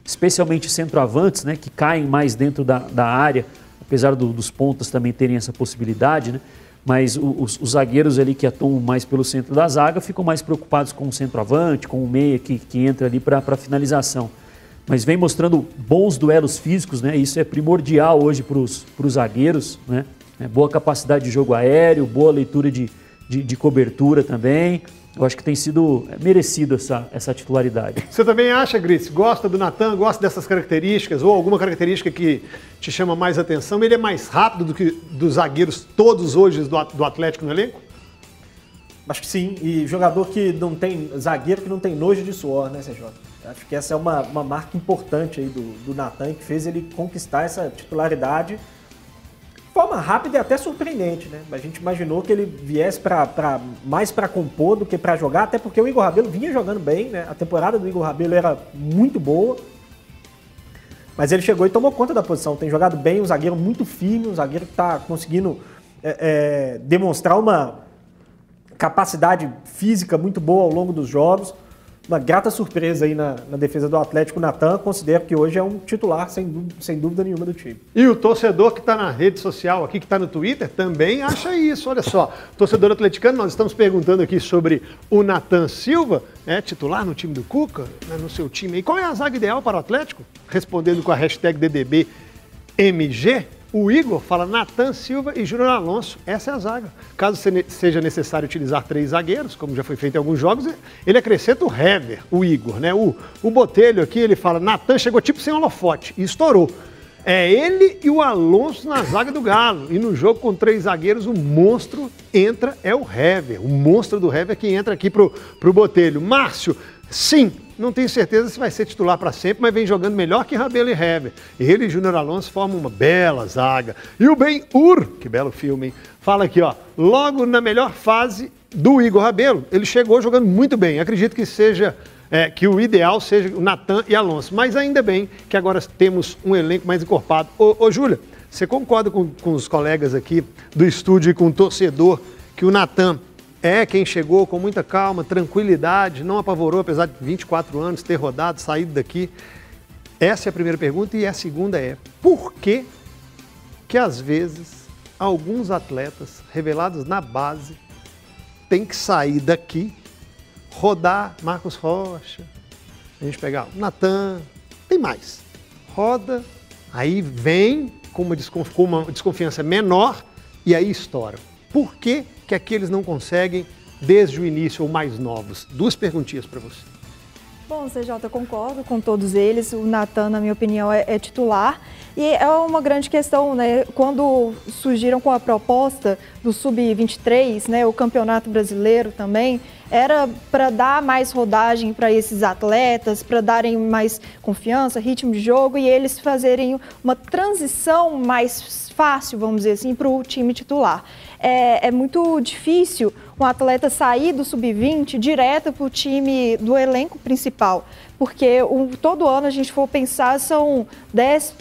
especialmente centroavantes, né, que caem mais dentro da, da área, apesar do, dos pontas também terem essa possibilidade, né? mas os, os, zagueiros ali que atuam mais pelo centro da zaga ficam mais preocupados com o centroavante, com o meia que, que entra ali para a finalização. Mas vem mostrando bons duelos físicos, né? isso é primordial hoje para os zagueiros, né? É, boa capacidade de jogo aéreo, boa leitura de, de, de cobertura também. Eu acho que tem sido merecido essa, essa titularidade. Você também acha, Gris, gosta do Natan, gosta dessas características, ou alguma característica que te chama mais atenção? Ele é mais rápido do que dos zagueiros todos hoje do, do Atlético no elenco? Acho que sim, e jogador que não tem, zagueiro que não tem nojo de suor, né, CJ? Acho que essa é uma, uma marca importante aí do, do Natan, que fez ele conquistar essa titularidade forma rápida e até surpreendente, né? A gente imaginou que ele viesse pra, pra mais para compor do que para jogar, até porque o Igor Rabelo vinha jogando bem, né? A temporada do Igor Rabelo era muito boa. Mas ele chegou e tomou conta da posição. Tem jogado bem, um zagueiro muito firme, um zagueiro que está conseguindo é, é, demonstrar uma capacidade física muito boa ao longo dos jogos uma grata surpresa aí na, na defesa do Atlético. Natan, considero que hoje é um titular, sem, sem dúvida nenhuma, do time. E o torcedor que está na rede social aqui, que está no Twitter, também acha isso. Olha só, torcedor atleticano, nós estamos perguntando aqui sobre o Natan Silva, é titular no time do Cuca, né, no seu time. E qual é a zaga ideal para o Atlético? Respondendo com a hashtag DDBMG, o Igor fala Natan Silva e Júnior Alonso. Essa é a zaga. Caso seja necessário utilizar três zagueiros, como já foi feito em alguns jogos, ele acrescenta o Hever, o Igor, né? O, o Botelho aqui, ele fala, Natan chegou tipo sem holofote e estourou. É ele e o Alonso na zaga do Galo. E no jogo com três zagueiros, o monstro entra, é o Hever. O monstro do Hever que entra aqui pro, pro Botelho. Márcio, sim, não tenho certeza se vai ser titular para sempre, mas vem jogando melhor que Rabelo e Hever. Ele e Júnior Alonso formam uma bela zaga. E o Ben-Hur, que belo filme, hein? Fala aqui, ó, logo na melhor fase do Igor Rabelo, ele chegou jogando muito bem. Acredito que seja é, que o ideal seja o Natan e Alonso. Mas ainda bem que agora temos um elenco mais encorpado. Ô, ô Júlia, você concorda com, com os colegas aqui do estúdio e com o torcedor que o Natan é quem chegou com muita calma, tranquilidade, não apavorou, apesar de 24 anos ter rodado, saído daqui. Essa é a primeira pergunta. E a segunda é: por que, que às vezes alguns atletas revelados na base têm que sair daqui, rodar Marcos Rocha, a gente pegar o Natan, tem mais. Roda, aí vem com uma, desconfiança menor e aí estoura. Por que que aqui eles não conseguem desde o início ou mais novos? Duas perguntinhas para você. Bom, CJ, eu concordo com todos eles. O Natan, na minha opinião, é, é, titular. E é uma grande questão, né? Quando surgiram com a proposta do Sub-23, né, o Campeonato Brasileiro também, era para dar mais rodagem para esses atletas, para darem mais confiança, ritmo de jogo e eles fazerem uma transição mais fácil, vamos dizer assim, para o time titular é, é muito difícil um atleta sair do sub-20 direto para o time do elenco principal, porque todo ano a gente for pensar são 10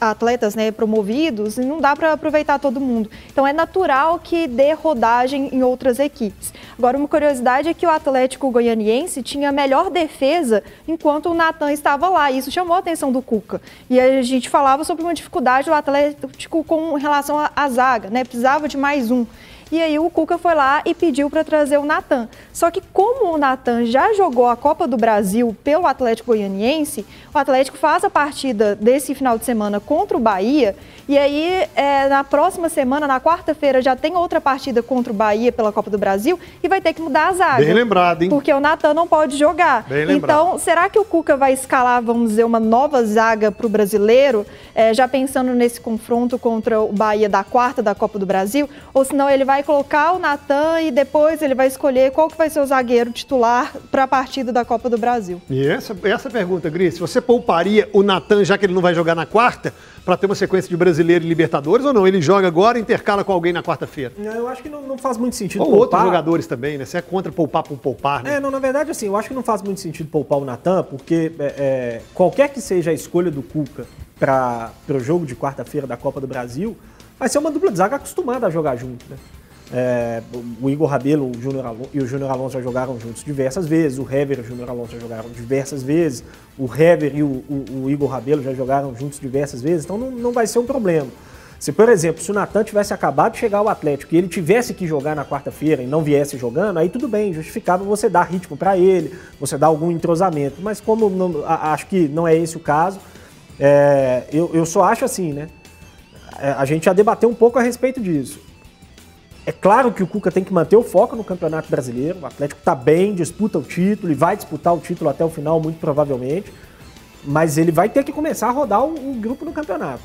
atletas né, promovidos e não dá para aproveitar todo mundo. Então é natural que dê rodagem em outras equipes. Agora, uma curiosidade é que o Atlético Goianiense tinha melhor defesa enquanto o Natan estava lá. E isso chamou a atenção do Cuca. E a gente falava sobre uma dificuldade do Atlético com relação à zaga, né? Precisava de mais um. E aí o Cuca foi lá e pediu para trazer o Natan. Só que como o Natan já jogou a Copa do Brasil pelo Atlético Goianiense, o Atlético faz a partida desse final de semana contra o Bahia. E aí, é, na próxima semana, na quarta-feira, já tem outra partida contra o Bahia pela Copa do Brasil e vai ter que mudar a zaga. Bem lembrado, hein? Porque o Natan não pode jogar. Bem lembrado. Então, será que o Cuca vai escalar, vamos dizer, uma nova zaga para o brasileiro, é, já pensando nesse confronto contra o Bahia da quarta da Copa do Brasil? Ou senão ele vai colocar o Natan e depois ele vai escolher qual que vai ser o zagueiro titular para a partida da Copa do Brasil? E essa, essa pergunta, Gris, você pouparia o Natan, já que ele não vai jogar na quarta, para ter uma sequência de brasileiro e Libertadores ou não? Ele joga agora e intercala com alguém na quarta-feira? Eu acho que não, não, faz muito sentido ou poupar. outros jogadores também, né? Você é contra poupar por poupar, né? É, não, na verdade, assim, eu acho que não faz muito sentido poupar o Natan, porque é, é, qualquer que seja a escolha do Cuca para o jogo de quarta-feira da Copa do Brasil, vai ser uma dupla de zaga acostumada a jogar junto, né? É, o Igor Rabelo o Júnior e o Júnior Alonso já jogaram juntos diversas vezes, o Hever e o Júnior Alonso já jogaram diversas vezes, o Hever e o, o, o Igor Rabelo já jogaram juntos diversas vezes, então não, não vai ser um problema. Se, por exemplo, se o Natan tivesse acabado de chegar ao Atlético e ele tivesse que jogar na quarta-feira e não viesse jogando, aí tudo bem, justificável você dar ritmo para ele, você dar algum entrosamento. Mas como não, acho que não é esse o caso, é, eu, eu só acho assim, né? É, a gente já debateu um pouco a respeito disso. É claro que o Cuca tem que manter o foco no Campeonato Brasileiro. O Atlético está bem, disputa o título e vai disputar o título até o final, muito provavelmente. Mas ele vai ter que começar a rodar o, o grupo no campeonato.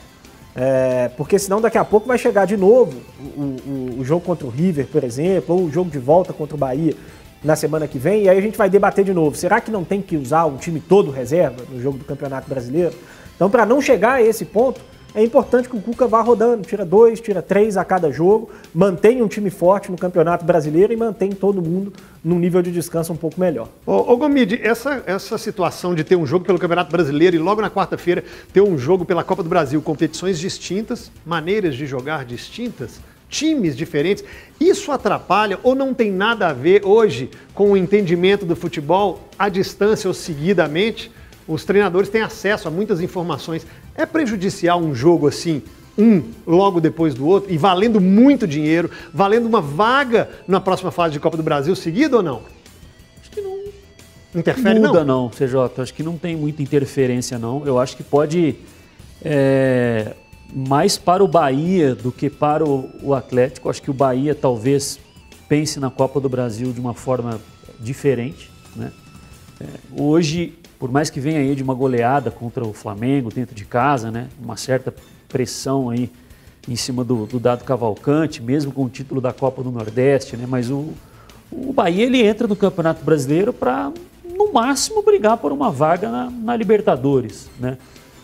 É, porque senão daqui a pouco vai chegar de novo o, o, o, jogo contra o River, por exemplo, ou o jogo de volta contra o Bahia na semana que vem, e aí a gente vai debater de novo. Será que não tem que usar um time todo reserva no jogo do Campeonato Brasileiro? Então, para não chegar a esse ponto, é importante que o Cuca vá rodando, tira dois, tira três a cada jogo, mantenha um time forte no Campeonato Brasileiro e mantém todo mundo num nível de descanso um pouco melhor. Ô, ô Gomide, essa, essa situação de ter um jogo pelo Campeonato Brasileiro e logo na quarta-feira ter um jogo pela Copa do Brasil, competições distintas, maneiras de jogar distintas, times diferentes, isso atrapalha ou não tem nada a ver hoje com o entendimento do futebol à distância ou seguidamente? Os treinadores têm acesso a muitas informações. É prejudicial um jogo assim, um logo depois do outro, e valendo muito dinheiro, valendo uma vaga na próxima fase de Copa do Brasil seguida ou não? Acho que não. Interfere Muda não? não, CJ. Acho que não tem muita interferência não. Eu acho que pode é, mais para o Bahia do que para o, o Atlético. Acho que o Bahia talvez pense na Copa do Brasil de uma forma diferente. Né? É, hoje por mais que venha aí de uma goleada contra o Flamengo dentro de casa, né? Uma certa pressão aí em cima do, do Dado Cavalcante, mesmo com o título da Copa do Nordeste, né? Mas o, o Bahia ele entra no Campeonato Brasileiro para no máximo brigar por uma vaga na, na Libertadores, né?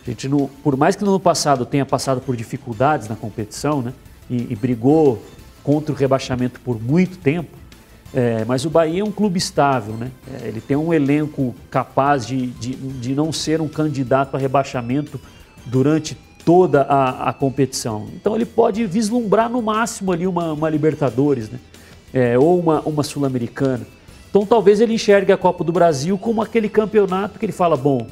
A gente por mais que no ano passado tenha passado por dificuldades na competição, né? E, e brigou contra o rebaixamento por muito tempo, é, mas o Bahia é um clube estável, né? É, ele tem um elenco capaz de, de, de não ser um candidato a rebaixamento durante toda a, a, competição. Então ele pode vislumbrar no máximo ali uma, uma Libertadores, né? É, ou uma, uma Sul-Americana. Então talvez ele enxergue a Copa do Brasil como aquele campeonato que ele fala, bom,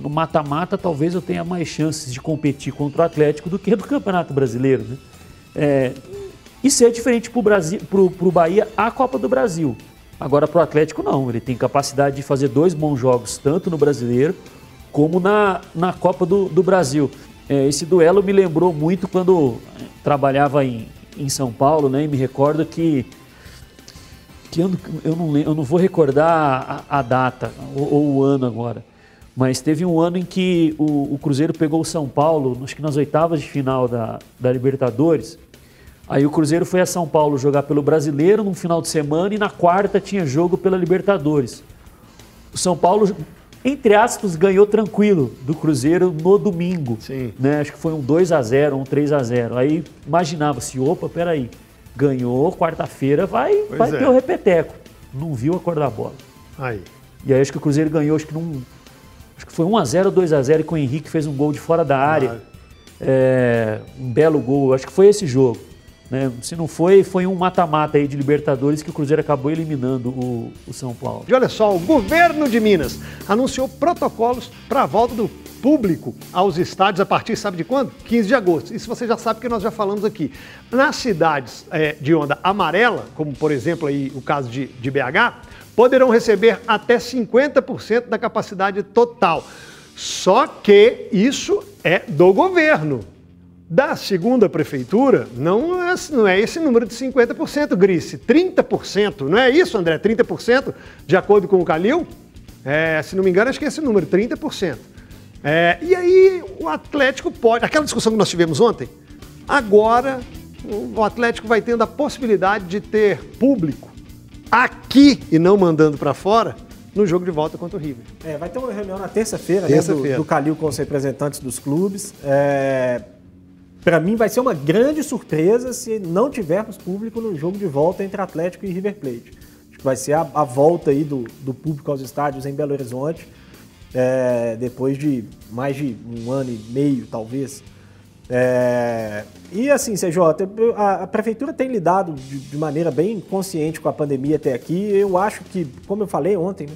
no mata-mata talvez eu tenha mais chances de competir contra o Atlético do que no Campeonato Brasileiro, né? É, e ser diferente para o Bahia a Copa do Brasil. Agora para o Atlético não, ele tem capacidade de fazer dois bons jogos, tanto no Brasileiro como na, na Copa do, do Brasil. É, esse duelo me lembrou muito quando trabalhava em, em São Paulo, né? E me recordo que, que eu, eu, não, eu não vou recordar a, a data ou, ou, o ano agora, mas teve um ano em que o, o Cruzeiro pegou o São Paulo, acho que nas oitavas de final da, da Libertadores, Aí o Cruzeiro foi a São Paulo jogar pelo Brasileiro no final de semana e na quarta tinha jogo pela Libertadores. O São Paulo, entre aspas, ganhou tranquilo do Cruzeiro no domingo. Sim. Né? Acho que foi um 2 a 0 um 3 a 0 Aí imaginava-se, opa, peraí, ganhou, quarta-feira vai, vai é. ter o repeteco. Não viu a cor da bola. Aí. E aí acho que o Cruzeiro ganhou, acho que não. Acho que foi 1 a 0 2 a 0 e com o Henrique fez um gol de fora da área. É, um belo gol, acho que foi esse jogo. Né? Se não foi, foi um mata-mata de Libertadores que o Cruzeiro acabou eliminando o, o São Paulo. E olha só, o governo de Minas anunciou protocolos para a volta do público aos estádios a partir, sabe de quando? 15 de agosto. Isso você já sabe que nós já falamos aqui. Nas cidades é, de onda amarela, como por exemplo aí o caso de, de BH, poderão receber até 50% da capacidade total. Só que isso é do governo. Da segunda prefeitura, não é, não é esse número de 50%, Grice, 30%, não é isso, André? 30%, de acordo com o Calil? É, se não me engano, acho que é esse número, 30%. É, e aí o Atlético pode. Aquela discussão que nós tivemos ontem, agora o Atlético vai tendo a possibilidade de ter público aqui e não mandando para fora no jogo de volta contra o River. É, vai ter uma reunião na terça-feira terça né, do, do Calil com os representantes dos clubes. É, para mim vai ser uma grande surpresa se não tivermos público no jogo de volta entre Atlético e River Plate. Acho que vai ser a, a volta aí do, do, público aos estádios em Belo Horizonte, é, depois de mais de um ano e meio, talvez. É, e assim, CJ, a, a, prefeitura tem lidado de, de, maneira bem consciente com a pandemia até aqui. Eu acho que, como eu falei ontem, né,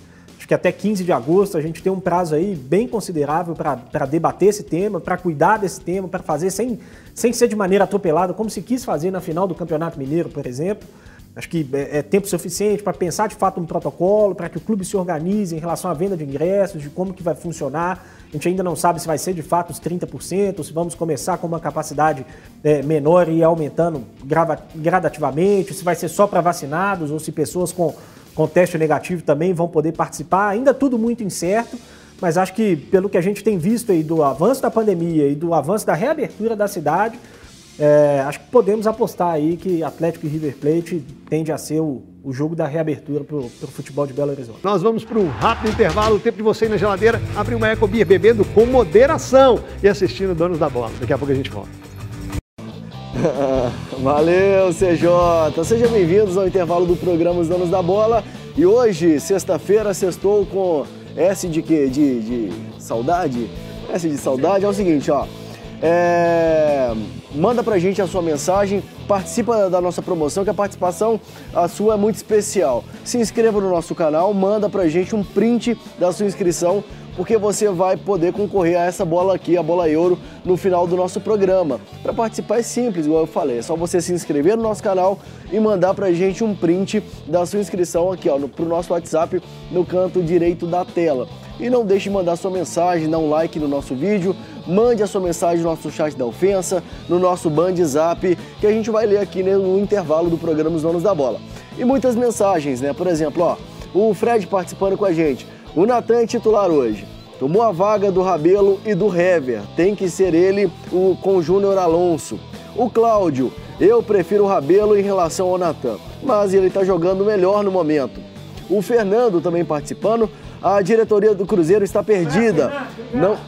que até 15 de agosto a gente tem um prazo aí bem considerável para debater esse tema, para cuidar desse tema, para fazer sem, sem ser de maneira atropelada, como se quis fazer na final do Campeonato Mineiro, por exemplo. Acho que é, é tempo suficiente para pensar de fato um protocolo, para que o clube se organize em relação à venda de ingressos, de como que vai funcionar. A gente ainda não sabe se vai ser de fato os 30%, se vamos começar com uma capacidade é, menor e aumentando gradativamente, se vai ser só para vacinados ou se pessoas com com teste negativo também vão poder participar. Ainda tudo muito incerto, mas acho que pelo que a gente tem visto aí do avanço da pandemia e do avanço da reabertura da cidade, é, acho que podemos apostar aí que Atlético e River Plate tende a ser o, o jogo da reabertura para o futebol de Belo Horizonte. Nós vamos para um rápido intervalo, o tempo de você ir na geladeira, abrir uma Ecobia bebendo com moderação e assistindo Donos da Bola. Daqui a pouco a gente volta. Valeu, CJ! Sejam bem-vindos ao intervalo do programa Os Donos da Bola. E hoje, sexta-feira, sextou com S de quê? De, de saudade? S de saudade é o seguinte, ó. É... Manda pra gente a sua mensagem, participa da nossa promoção, que a participação a sua é muito especial. Se inscreva no nosso canal, manda pra gente um print da sua inscrição porque você vai poder concorrer a essa bola aqui, a bola euro, no final do nosso programa. Para participar é simples, igual eu falei, é só você se inscrever no nosso canal e mandar para a gente um print da sua inscrição aqui, ó, no, pro nosso WhatsApp no canto direito da tela. E não deixe de mandar sua mensagem, dar um like no nosso vídeo, mande a sua mensagem no nosso chat da ofensa, no nosso Band Zap, que a gente vai ler aqui né, no intervalo do programa Os Donos da Bola. E muitas mensagens, né? Por exemplo, ó, o Fred participando com a gente. O Natan é titular hoje. Tomou a vaga do Rabelo e do Hever. Tem que ser ele o, com o Júnior Alonso. O Cláudio, eu prefiro o Rabelo em relação ao Natan, mas ele está jogando melhor no momento. O Fernando também participando. A diretoria do Cruzeiro está perdida. Não.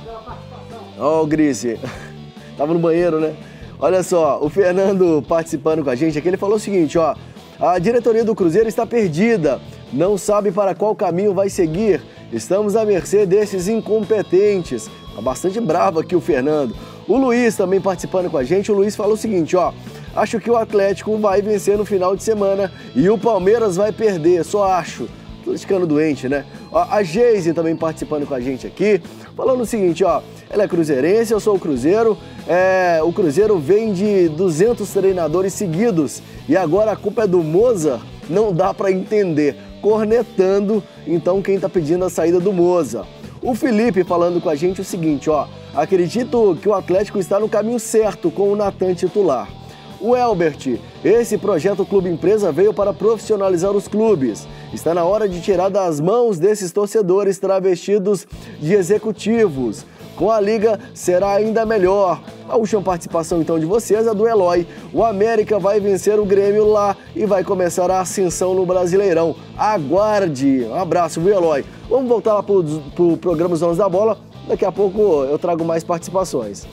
Ó, oh, o Grise. Tava no banheiro, né? Olha só, o Fernando participando com a gente aqui, ele falou o seguinte, ó. A diretoria do Cruzeiro está perdida, não sabe para qual caminho vai seguir. Estamos à mercê desses incompetentes. Tá bastante bravo aqui o Fernando. O Luiz também participando com a gente. O Luiz falou o seguinte, ó. Acho que o Atlético vai vencer no final de semana e o Palmeiras vai perder, só acho. Tô ficando doente, né? Ó, a Geise também participando com a gente aqui, falando o seguinte, ó. Ela é cruzeirense, eu sou o Cruzeiro. É, o Cruzeiro vem de 200 treinadores seguidos e agora a culpa é do Moza? Não dá para entender. Cornetando, então, quem está pedindo a saída do Moza. O Felipe falando com a gente o seguinte, ó. Acredito que o Atlético está no caminho certo com o Natan titular. O Elbert, esse projeto Clube Empresa veio para profissionalizar os clubes. Está na hora de tirar das mãos desses torcedores travestidos de executivos. Com a liga será ainda melhor. A última participação então de vocês é do Eloy. O América vai vencer o Grêmio lá e vai começar a ascensão no Brasileirão. Aguarde! Um abraço, viu, Eloy? Vamos voltar lá para o programa Os Donos da Bola. Daqui a pouco eu trago mais participações.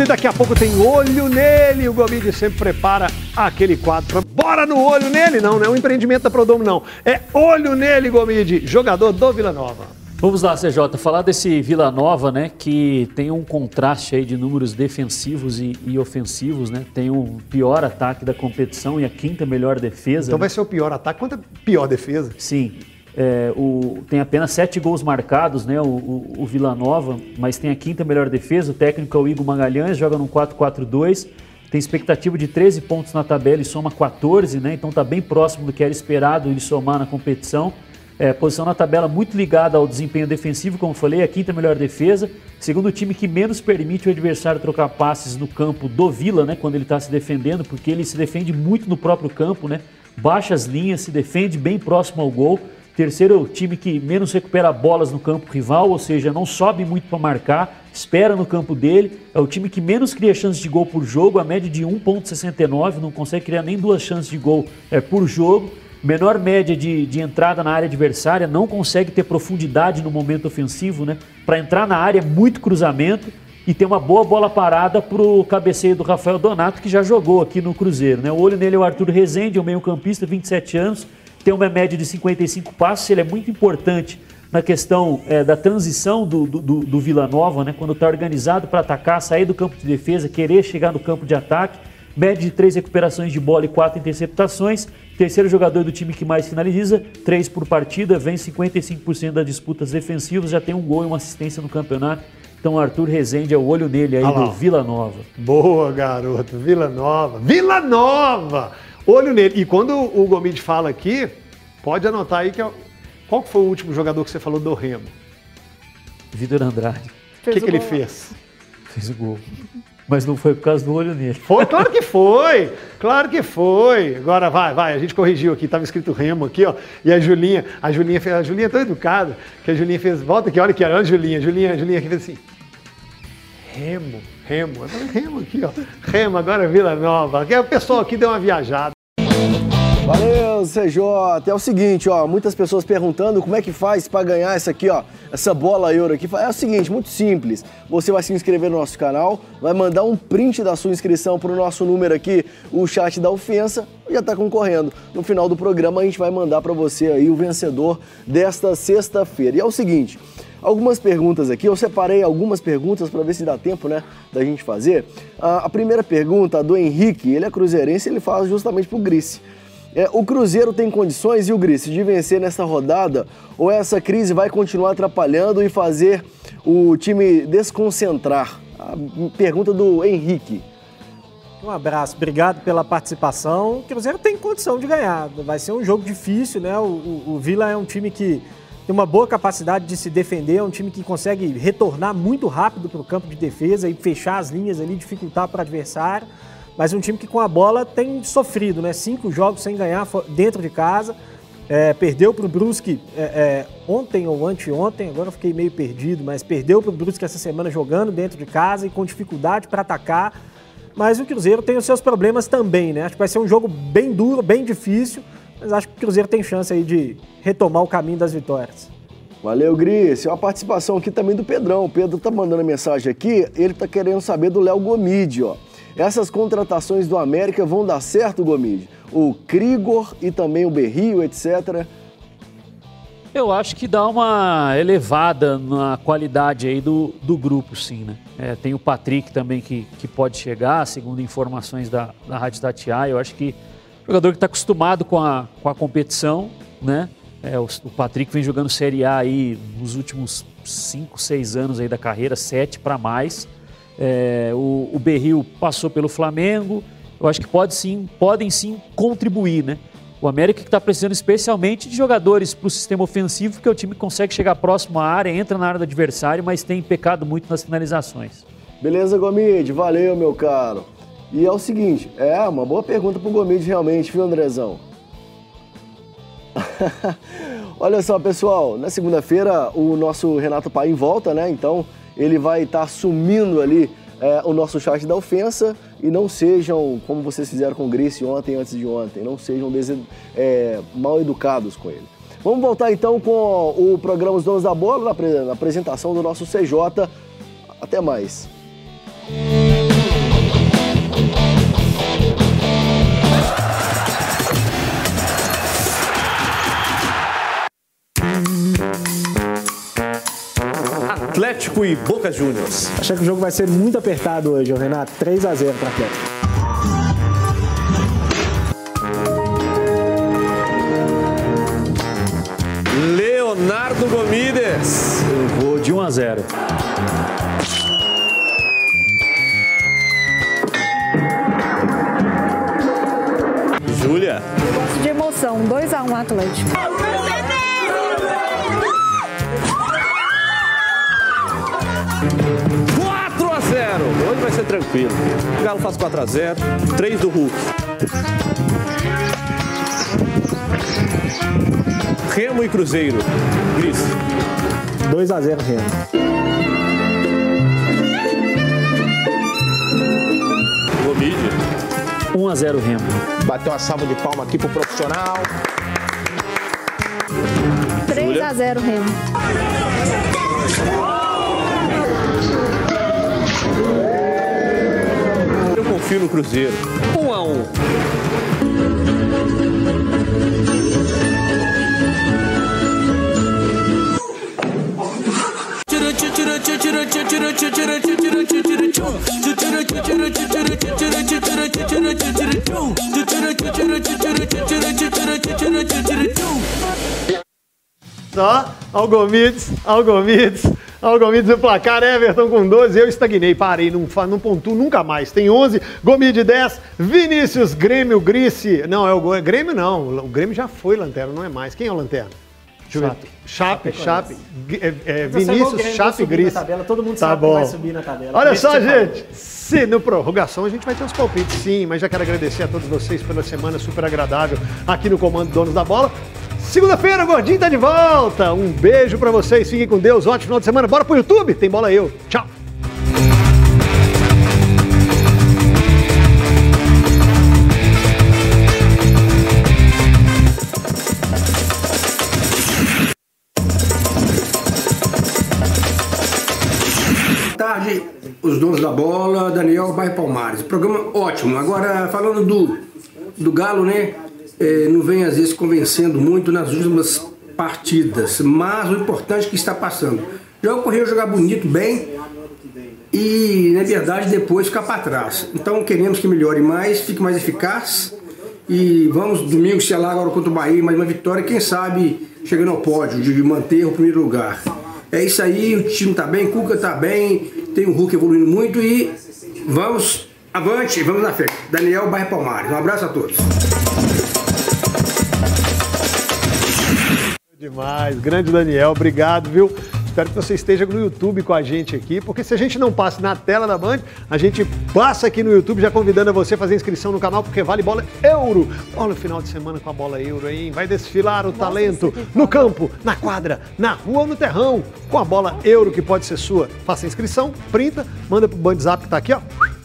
E daqui a pouco tem olho nele. O Gomide sempre prepara aquele quadro pra... Bora no olho nele! Não, não é um empreendimento da Prodomo, não. É olho nele, Gomide, jogador do Vila Nova. Vamos lá, CJ, falar desse Vila Nova, né, que tem um contraste aí de números defensivos e, e, ofensivos, né? Tem o pior ataque da competição e a quinta melhor defesa. Então né? vai ser o pior ataque a pior defesa. Sim. É, o, tem apenas sete gols marcados, né, o, o, o, Vila Nova, mas tem a quinta melhor defesa. O técnico é o Igor Magalhães, joga num 4-4-2. Tem expectativa de 13 pontos na tabela e soma 14, né? Então está bem próximo do que era esperado ele somar na competição. É, posição na tabela muito ligada ao desempenho defensivo, como falei, a quinta melhor defesa. Segundo o time que menos permite o adversário trocar passes no campo do Vila, né, quando ele está se defendendo, porque ele se defende muito no próprio campo, né, baixa as linhas, se defende bem próximo ao gol. Terceiro time que menos recupera bolas no campo rival, ou seja, não sobe muito para marcar, espera no campo dele. É o time que menos cria chances de gol por jogo, a média de 1,69, não consegue criar nem duas chances de gol é, por jogo menor média de, de entrada na área adversária, não consegue ter profundidade no momento ofensivo, né? Para entrar na área, muito cruzamento e ter uma boa bola parada para o cabeceio do Rafael Donato, que já jogou aqui no Cruzeiro. Né? O olho nele é o Arthur Rezende, é um meio-campista, 27 anos, tem uma média de 55 passos, ele é muito importante na questão é, da transição do, do, do Vila Nova, né? quando está organizado para atacar, sair do campo de defesa, querer chegar no campo de ataque média de três recuperações de bola e quatro interceptações. Terceiro jogador do time que mais finaliza, três por partida, vem 55% das disputas defensivas, já tem um gol e uma assistência no campeonato. Então, Arthur Rezende é o olho nele aí ah do Vila Nova. Boa, garoto. Vila Nova. Vila Nova! Olho nele. E quando o Gomide fala aqui, pode anotar aí que é... qual foi o último jogador que você falou do Remo? Vitor Andrade. O que, que ele fez? Fez o gol. Mas não foi por causa do olho nele. Foi, claro que foi. Claro que foi. Agora vai, vai. A gente corrigiu aqui, estava escrito Remo aqui, ó. E a Julinha, a Julinha fez, a Julinha é tão educada, que a Julinha fez, volta aqui, olha aqui, olha a Julinha, Julinha, a Julinha aqui fez assim. Remo, Remo. Eu falei, Remo aqui, ó. Remo, agora é Vila Nova. Aqui, o pessoal aqui deu uma viajada. Valeu, CJ. É o seguinte, ó, muitas pessoas perguntando como é que faz para ganhar essa aqui, ó, essa bola euro aqui. É o seguinte, muito simples. Você vai se inscrever no nosso canal, vai mandar um print da sua inscrição para o nosso número aqui, o chat da ofensa, já está concorrendo. No final do programa a gente vai mandar para você aí o vencedor desta sexta-feira. E é o seguinte, algumas perguntas aqui. Eu separei algumas perguntas para ver se dá tempo, né, da gente fazer. A, primeira pergunta, do Henrique, ele é cruzeirense, ele fala justamente pro Grice. É, o Cruzeiro tem condições, e o Gris, de vencer nessa rodada? Ou essa crise vai continuar atrapalhando e fazer o time desconcentrar? A pergunta do Henrique. Um abraço, obrigado pela participação. O Cruzeiro tem condição de ganhar. Vai ser um jogo difícil, né? O, o, o Vila é um time que tem uma boa capacidade de se defender, é um time que consegue retornar muito rápido para o campo de defesa e fechar as linhas ali, dificultar para o adversário mas um time que com a bola tem sofrido, né? Cinco jogos sem ganhar dentro de casa. É, perdeu para o Brusque é, é, ontem ou anteontem, agora eu fiquei meio perdido, mas perdeu para o Brusque essa semana jogando dentro de casa e com dificuldade para atacar. Mas o Cruzeiro tem os seus problemas também, né? Acho que vai ser um jogo bem duro, bem difícil, mas acho que o Cruzeiro tem chance aí de retomar o caminho das vitórias. Valeu, Gris. Uma participação aqui também do Pedrão. O Pedro tá mandando mensagem aqui, ele tá querendo saber do Léo Gomide, ó. Essas contratações do América vão dar certo, Gomide? O Krigor e também o Berrio, etc. Eu acho que dá uma elevada na qualidade aí do, do grupo, sim, né? É, tem o Patrick também que, que pode chegar, segundo informações da, da Rádio Tatiá. Eu acho que jogador que está acostumado com a, com a competição, né? É, o, o, Patrick vem jogando Série A aí nos últimos 5, 6 anos aí da carreira, 7 para mais. É, o, o Berril passou pelo Flamengo. Eu acho que pode sim, podem sim contribuir, né? O América que está precisando especialmente de jogadores para o sistema ofensivo, porque é o time consegue chegar próximo à área, entra na área do adversário, mas tem pecado muito nas finalizações. Beleza, Gomide? Valeu, meu caro. E é o seguinte, é uma boa pergunta para o Gomide realmente, viu, Andrezão? Olha só, pessoal, na segunda-feira o nosso Renato Pai volta, né? Então ele vai estar tá assumindo ali é, o nosso chat da ofensa e não sejam, como vocês fizeram com o Grace ontem antes de ontem, não sejam é, mal educados com ele. Vamos voltar então com o programa Os Donos da Bola, na apresentação do nosso CJ. Até mais. Atlético e Boca Juniors. Acho que o jogo vai ser muito apertado hoje, Renato. 3 a 0 para Atlético. Leonardo Gomides. Eu vou de 1 a 0. Júlia. Eu gosto de emoção. 2x1 Atlético. Ser tranquilo. O Galo faz 4 a 0. 3 do Hulk. Remo e Cruzeiro. Gris. 2 a 0 Remo. Gomide. 1 a 0 Remo. Bateu uma salva de palma aqui pro profissional. 3 a 0 Remo. Confio no Cruzeiro. 1 a 1. Só, Algomides, Algomides, Algomides o placar, Everton com 12, eu estagnei, parei, não, não pontuo nunca mais. Tem 11, Gomide 10, Vinícius, Grêmio, Grice, não, é o Go- Grêmio não, o Grêmio já foi Lanterna, não é mais. Quem é o Lanterna? Chape, Chape, G- é, é, o Vinícius, Chape, Grice. tabela, todo mundo Tá sabe que bom. vai subir na tabela. Olha só, que gente, se no prorrogação a gente vai ter uns palpites sim, mas já quero agradecer a todos vocês pela semana super agradável aqui no Comando Donos da Bola. Segunda-feira, o Gordinho tá de volta. Um beijo pra vocês, fiquem com Deus, ótimo final de semana. Bora pro YouTube, tem bola eu. Tchau. Tarde, os donos da bola, Daniel Bairro Palmares. Programa ótimo. Agora, falando do, do Galo, né? É, não vem às vezes convencendo muito nas últimas partidas, mas o importante é que está passando. Já ocorreu jogar bonito, bem, e na verdade depois ficar para trás. Então queremos que melhore mais, fique mais eficaz. E vamos domingo se lá agora contra o Bahia, mais uma vitória, quem sabe chegando ao pódio, de manter o primeiro lugar. É isso aí, o time tá bem, Cuca tá bem, tem o Hulk evoluindo muito e vamos avante, vamos na frente. Daniel Bairro Palmares, um abraço a todos. Demais, grande Daniel, obrigado, viu? Espero que você esteja no YouTube com a gente aqui, porque se a gente não passa na tela da Band, a gente passa aqui no YouTube já convidando a você a fazer inscrição no canal, porque vale bola euro. Olha o final de semana com a bola euro, hein? Vai desfilar o talento no campo, na quadra, na rua ou no terrão, com a bola euro que pode ser sua. Faça a inscrição, printa, manda pro Bandzap que tá aqui, ó.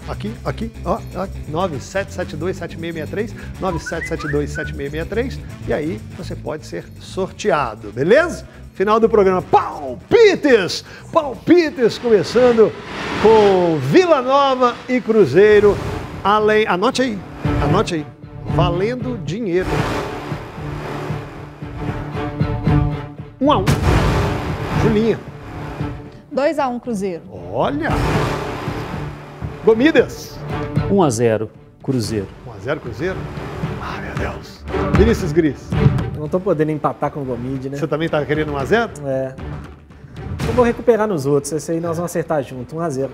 Aqui, aqui, ó, ó 97727663, 97727663, e aí você pode ser sorteado, beleza? Final do programa Palpites! Palpites começando com Vila Nova e Cruzeiro. Além, anote aí, anote aí. Valendo dinheiro. Um a um. Julinha. 2x1 Cruzeiro. Olha! Gomidas. 1 a 0 Cruzeiro. 1x0 Cruzeiro? Ah, meu Deus. Vinícius Gris. Eu não tô podendo empatar com o Gomide, né? Você também tá querendo 1x0? É. Eu vou recuperar nos outros, esse aí nós vamos acertar junto. 1x0.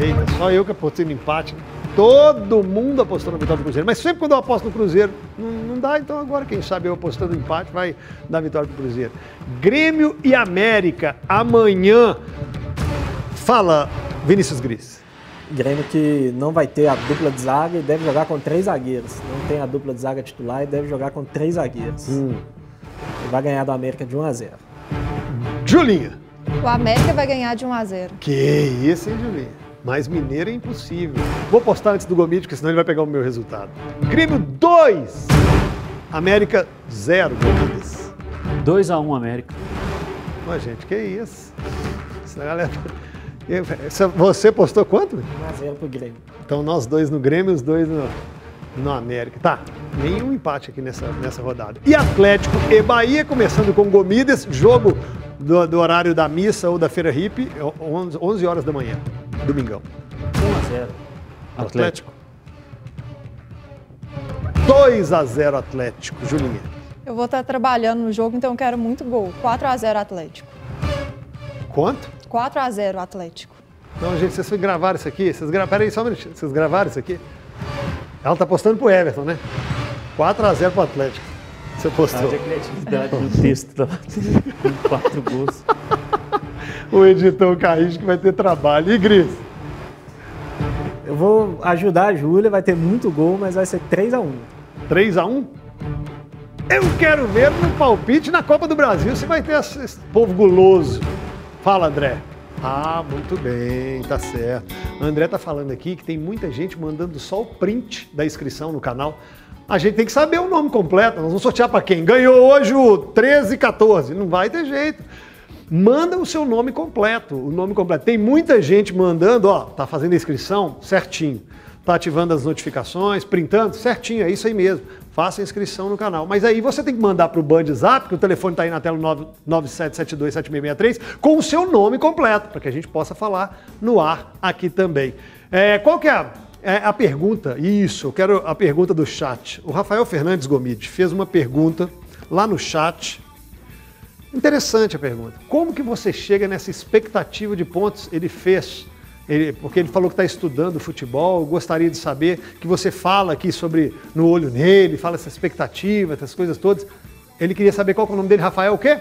Eita, só eu que apostei no empate. Todo mundo apostou na vitória do Cruzeiro. Mas sempre quando eu aposto no Cruzeiro, não, não dá. Então agora, quem sabe eu apostando no empate, vai dar vitória pro Cruzeiro. Grêmio e América, amanhã. Fala, Vinícius Gris. Grêmio que não vai ter a dupla de zaga e deve jogar com três zagueiros. Não tem a dupla de zaga titular e deve jogar com três zagueiros. Hum. E vai ganhar do América de 1 a 0 Julinha. O América vai ganhar de 1x0. Que isso, hein, Julinha? Mais mineiro é impossível. Vou postar antes do Gomide, porque senão ele vai pegar o meu resultado. Grêmio 2, América 0, Gomides. 2 a 1 América. Ó, gente, que isso? Essa galera... Você postou quanto? 1x0 pro Grêmio. Então nós dois no Grêmio, os dois no, no América. Tá, nenhum empate aqui nessa, nessa rodada. E Atlético e Bahia, começando com Gomides, jogo do, do horário da missa ou da feira hippie, 11, 11 horas da manhã, domingão. 1 a 0 Atlético. 2 a 0 Atlético, Julinha. Eu vou estar trabalhando no jogo, então eu quero muito gol. 4 a 0 Atlético. Quanto? 4 a 0 Atlético. Não, gente, vocês gravaram isso aqui? Vocês gra... Peraí, só um minutinho. Vocês gravaram isso aqui? Ela tá postando pro Everton, né? 4 a 0 pro Atlético. Você postou. Haja criatividade no texto tá? com quatro gols. o editor Carrinho que vai ter trabalho. E Gris? Eu vou ajudar a Júlia, vai ter muito gol, mas vai ser 3 a 1 3 a 1 Eu quero ver no palpite na Copa do Brasil se vai ter esse povo guloso. Fala, André. Ah, muito bem, tá certo. André tá falando aqui que tem muita gente mandando só o print da inscrição no canal. A gente tem que saber o nome completo. Nós vamos sortear para quem? Ganhou hoje o 13 14. Não vai ter jeito. Manda o seu nome completo, o nome completo. Tem muita gente mandando, ó, tá fazendo a inscrição certinho. Tá ativando as notificações, printando, certinho, é isso aí mesmo. Faça a inscrição no canal. Mas aí você tem que mandar para o Band Zap, que o telefone está aí na tela 97727663, com o seu nome completo, para que a gente possa falar no ar aqui também. É, qual que é a, é a pergunta? Isso, eu quero a pergunta do chat. O Rafael Fernandes Gomide fez uma pergunta lá no chat. Interessante a pergunta. Como que você chega nessa expectativa de pontos? Ele fez ele, porque ele falou que está estudando futebol, gostaria de saber que você fala aqui sobre no olho nele, fala essa expectativa, essas coisas todas. Ele queria saber qual é o nome dele, Rafael o quê?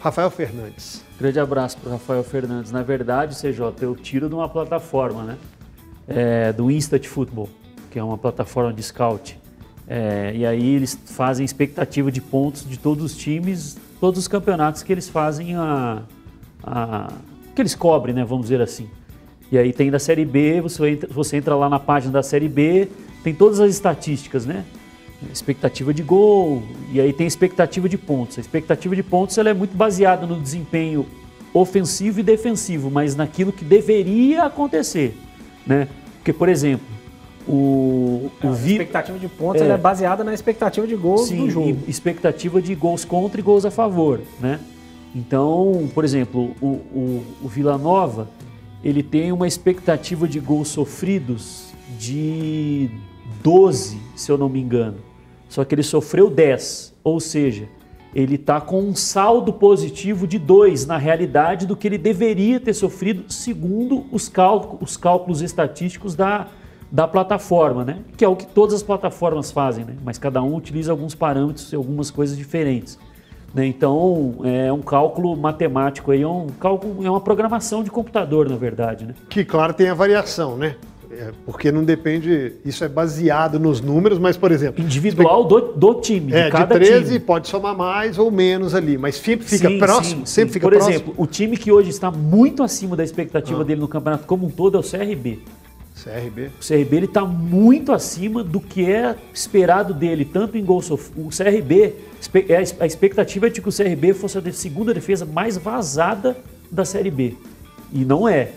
Rafael Fernandes. Grande abraço para Rafael Fernandes. Na verdade, CJ, eu tiro de uma plataforma, né? É, do Instant Football, que é uma plataforma de scout. É, e aí eles fazem expectativa de pontos de todos os times, todos os campeonatos que eles fazem a, a que eles cobrem, né, vamos dizer assim. E aí tem da Série B, você entra, você entra lá na página da Série B, tem todas as estatísticas, né? Expectativa de gol, e aí tem expectativa de pontos. A expectativa de pontos ela é muito baseada no desempenho ofensivo e defensivo, mas naquilo que deveria acontecer, né? Porque, por exemplo, o, o vi... A expectativa de pontos é, é baseada na expectativa de gols sim, do jogo. expectativa de gols contra e gols a favor, né? Então, por exemplo, o, o, o Vila Nova ele tem uma expectativa de gols sofridos de 12, se eu não me engano. Só que ele sofreu 10, ou seja, ele está com um saldo positivo de 2 na realidade do que ele deveria ter sofrido, segundo os, cálculos, os cálculos estatísticos da, da plataforma, né? que é o que todas as plataformas fazem, né? mas cada um utiliza alguns parâmetros e algumas coisas diferentes. Né? Então, é um cálculo matemático, aí, é, um cálculo, é uma programação de computador, na verdade. Né? Que, claro, tem a variação, né? É, porque não depende, isso é baseado nos números, mas, por exemplo. Individual do, do time, é, de cada de 13 time. pode somar mais ou menos ali, mas sempre fica sim, próximo. Sim, sempre sim. fica por próximo. exemplo, o time que hoje está muito acima da expectativa ah. dele no campeonato como um todo é o CRB. CRB. O CRB ele está muito acima do que é esperado dele, tanto em gol sofrido. O CRB, é a expectativa é de que o CRB fosse a segunda defesa mais vazada da Série B. E não é.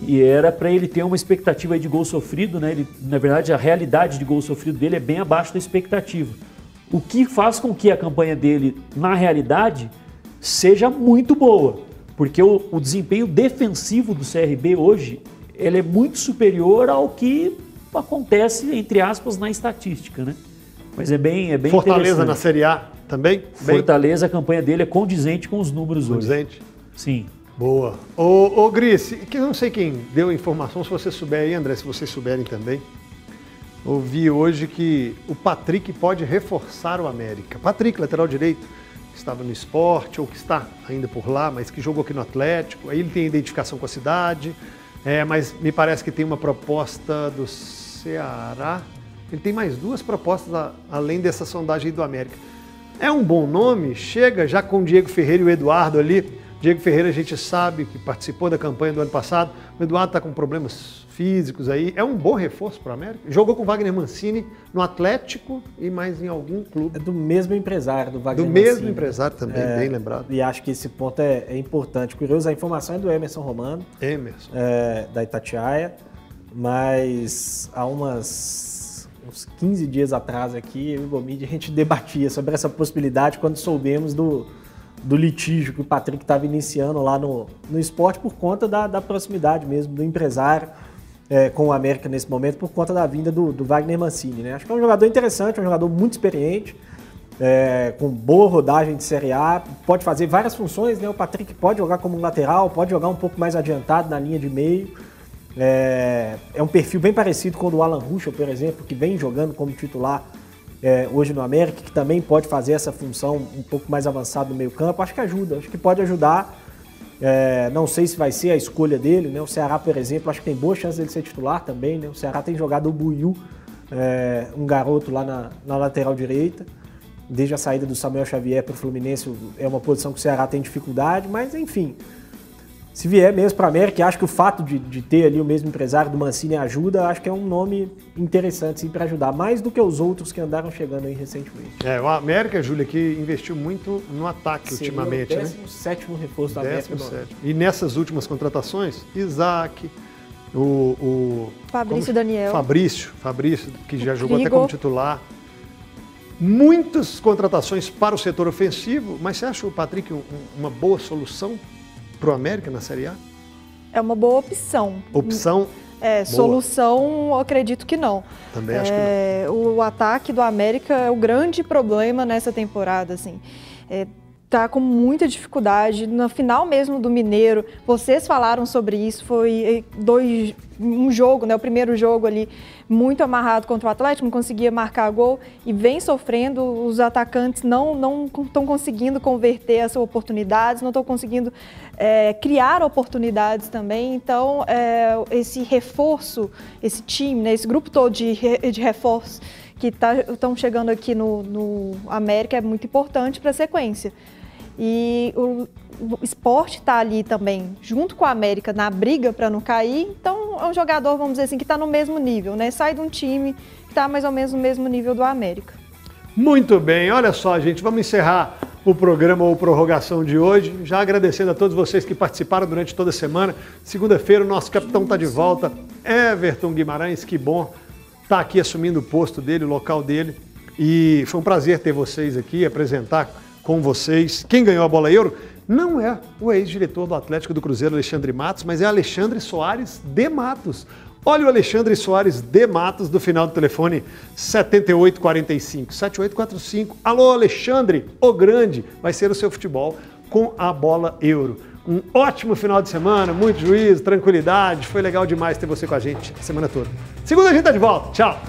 E era para ele ter uma expectativa de gol sofrido, né? Ele, na verdade, a realidade de gol sofrido dele é bem abaixo da expectativa. O que faz com que a campanha dele, na realidade, seja muito boa. Porque o, o desempenho defensivo do CRB hoje ele é muito superior ao que acontece, entre aspas, na estatística, né? Mas é bem, é bem Fortaleza na Série A também? Fortaleza, bem... a campanha dele é condizente com os números condizente. hoje. Sim. Boa. Ô, ô Gris, que eu não sei quem deu a informação, se você souber aí, André, se vocês souberem também. Ouvi hoje que o Patrick pode reforçar o América. Patrick, lateral direito, que estava no esporte, ou que está ainda por lá, mas que jogou aqui no Atlético. Aí ele tem identificação com a cidade, é, mas me parece que tem uma proposta do Ceará. Ele tem mais duas propostas a, além dessa sondagem do América. É um bom nome, chega já com o Diego Ferreira e o Eduardo ali. Diego Ferreira a gente sabe que participou da campanha do ano passado. O Eduardo está com problemas físicos aí. É um bom reforço para o América. Jogou com Wagner Mancini no Atlético e mais em algum clube. É do mesmo empresário do Wagner Do Mancini. mesmo empresário também, é, bem lembrado. E acho que esse ponto é, é importante. Curioso, a informação é do Emerson Romano. Emerson. É, da Itatiaia. Mas há umas, uns 15 dias atrás aqui, eu e o Gomide, a gente debatia sobre essa possibilidade quando soubemos do do litígio que o Patrick estava iniciando lá no, no esporte por conta da, da proximidade mesmo do empresário é, com o América nesse momento, por conta da vinda do, do, Wagner Mancini. Né? Acho que é um jogador interessante, é um jogador muito experiente, é, com boa rodagem de Série A, pode fazer várias funções, né? O Patrick pode jogar como lateral, pode jogar um pouco mais adiantado na linha de meio. É, é um perfil bem parecido com o do Alan Ruschel, por exemplo, que vem jogando como titular é, hoje no América, que também pode fazer essa função um pouco mais avançada no meio campo. Acho que ajuda, acho que pode ajudar. É, não sei se vai ser a escolha dele, né? O Ceará, por exemplo, acho que tem boa chance dele ser titular também, né? O Ceará tem jogado o Buiu, é, um garoto lá na, na lateral direita desde a saída do Samuel Xavier para o Fluminense, é uma posição que o Ceará tem dificuldade, mas enfim. Se vier mesmo para a América, acho que o fato de, de, ter ali o mesmo empresário do Mancini ajuda, acho que é um nome interessante para ajudar, mais do que os outros que andaram chegando aí recentemente. É, o América, Júlia, que investiu muito no ataque Seria ultimamente, o 17 né? reforço da América. E nessas últimas contratações, Isaac, o, o Fabrício Daniel. Fabrício, Fabrício, que já jogou até como titular muitas contratações para o setor ofensivo, mas você acha o Patrick uma boa solução para o América na Série A? É uma boa opção. Opção? É, boa. solução, acredito que não. Também acho é, que não. O ataque do América é o grande problema nessa temporada, assim. É, tá com muita dificuldade. No final mesmo do Mineiro, vocês falaram sobre isso, foi eh, dois, um jogo, né, o primeiro jogo ali, muito amarrado contra o Atlético, não conseguia marcar gol e vem sofrendo. Os atacantes não não estão conseguindo converter as oportunidades, não estão conseguindo é, criar oportunidades também. Então, é, esse reforço, esse time, né, esse grupo todo de, de reforços que estão tá, chegando aqui no, no América é muito importante para a sequência. E o, esporte está ali também, junto com a América, na briga para não cair. Então, é um jogador, vamos dizer assim, que está no mesmo nível, né? Sai de um time que está mais ou menos no mesmo nível do América. Muito bem, olha só, gente, vamos encerrar o programa ou prorrogação de hoje. Já agradecendo a todos vocês que participaram durante toda a semana. Segunda-feira, o nosso capitão está de volta, Everton Guimarães, que bom estar tá aqui assumindo o posto dele, o local dele. E foi um prazer ter vocês aqui, apresentar com vocês. Quem ganhou a bola euro não é o ex-diretor do Atlético do Cruzeiro, Alexandre Matos, mas é Alexandre Soares de Matos. Olha o Alexandre Soares de Matos do final do telefone 7845. 7845. Alô, Alexandre, o grande, vai ser o seu futebol com a bola euro. Um ótimo final de semana, muito juízo, tranquilidade. Foi legal demais ter você com a gente a semana toda. Segunda a gente tá de volta. Tchau.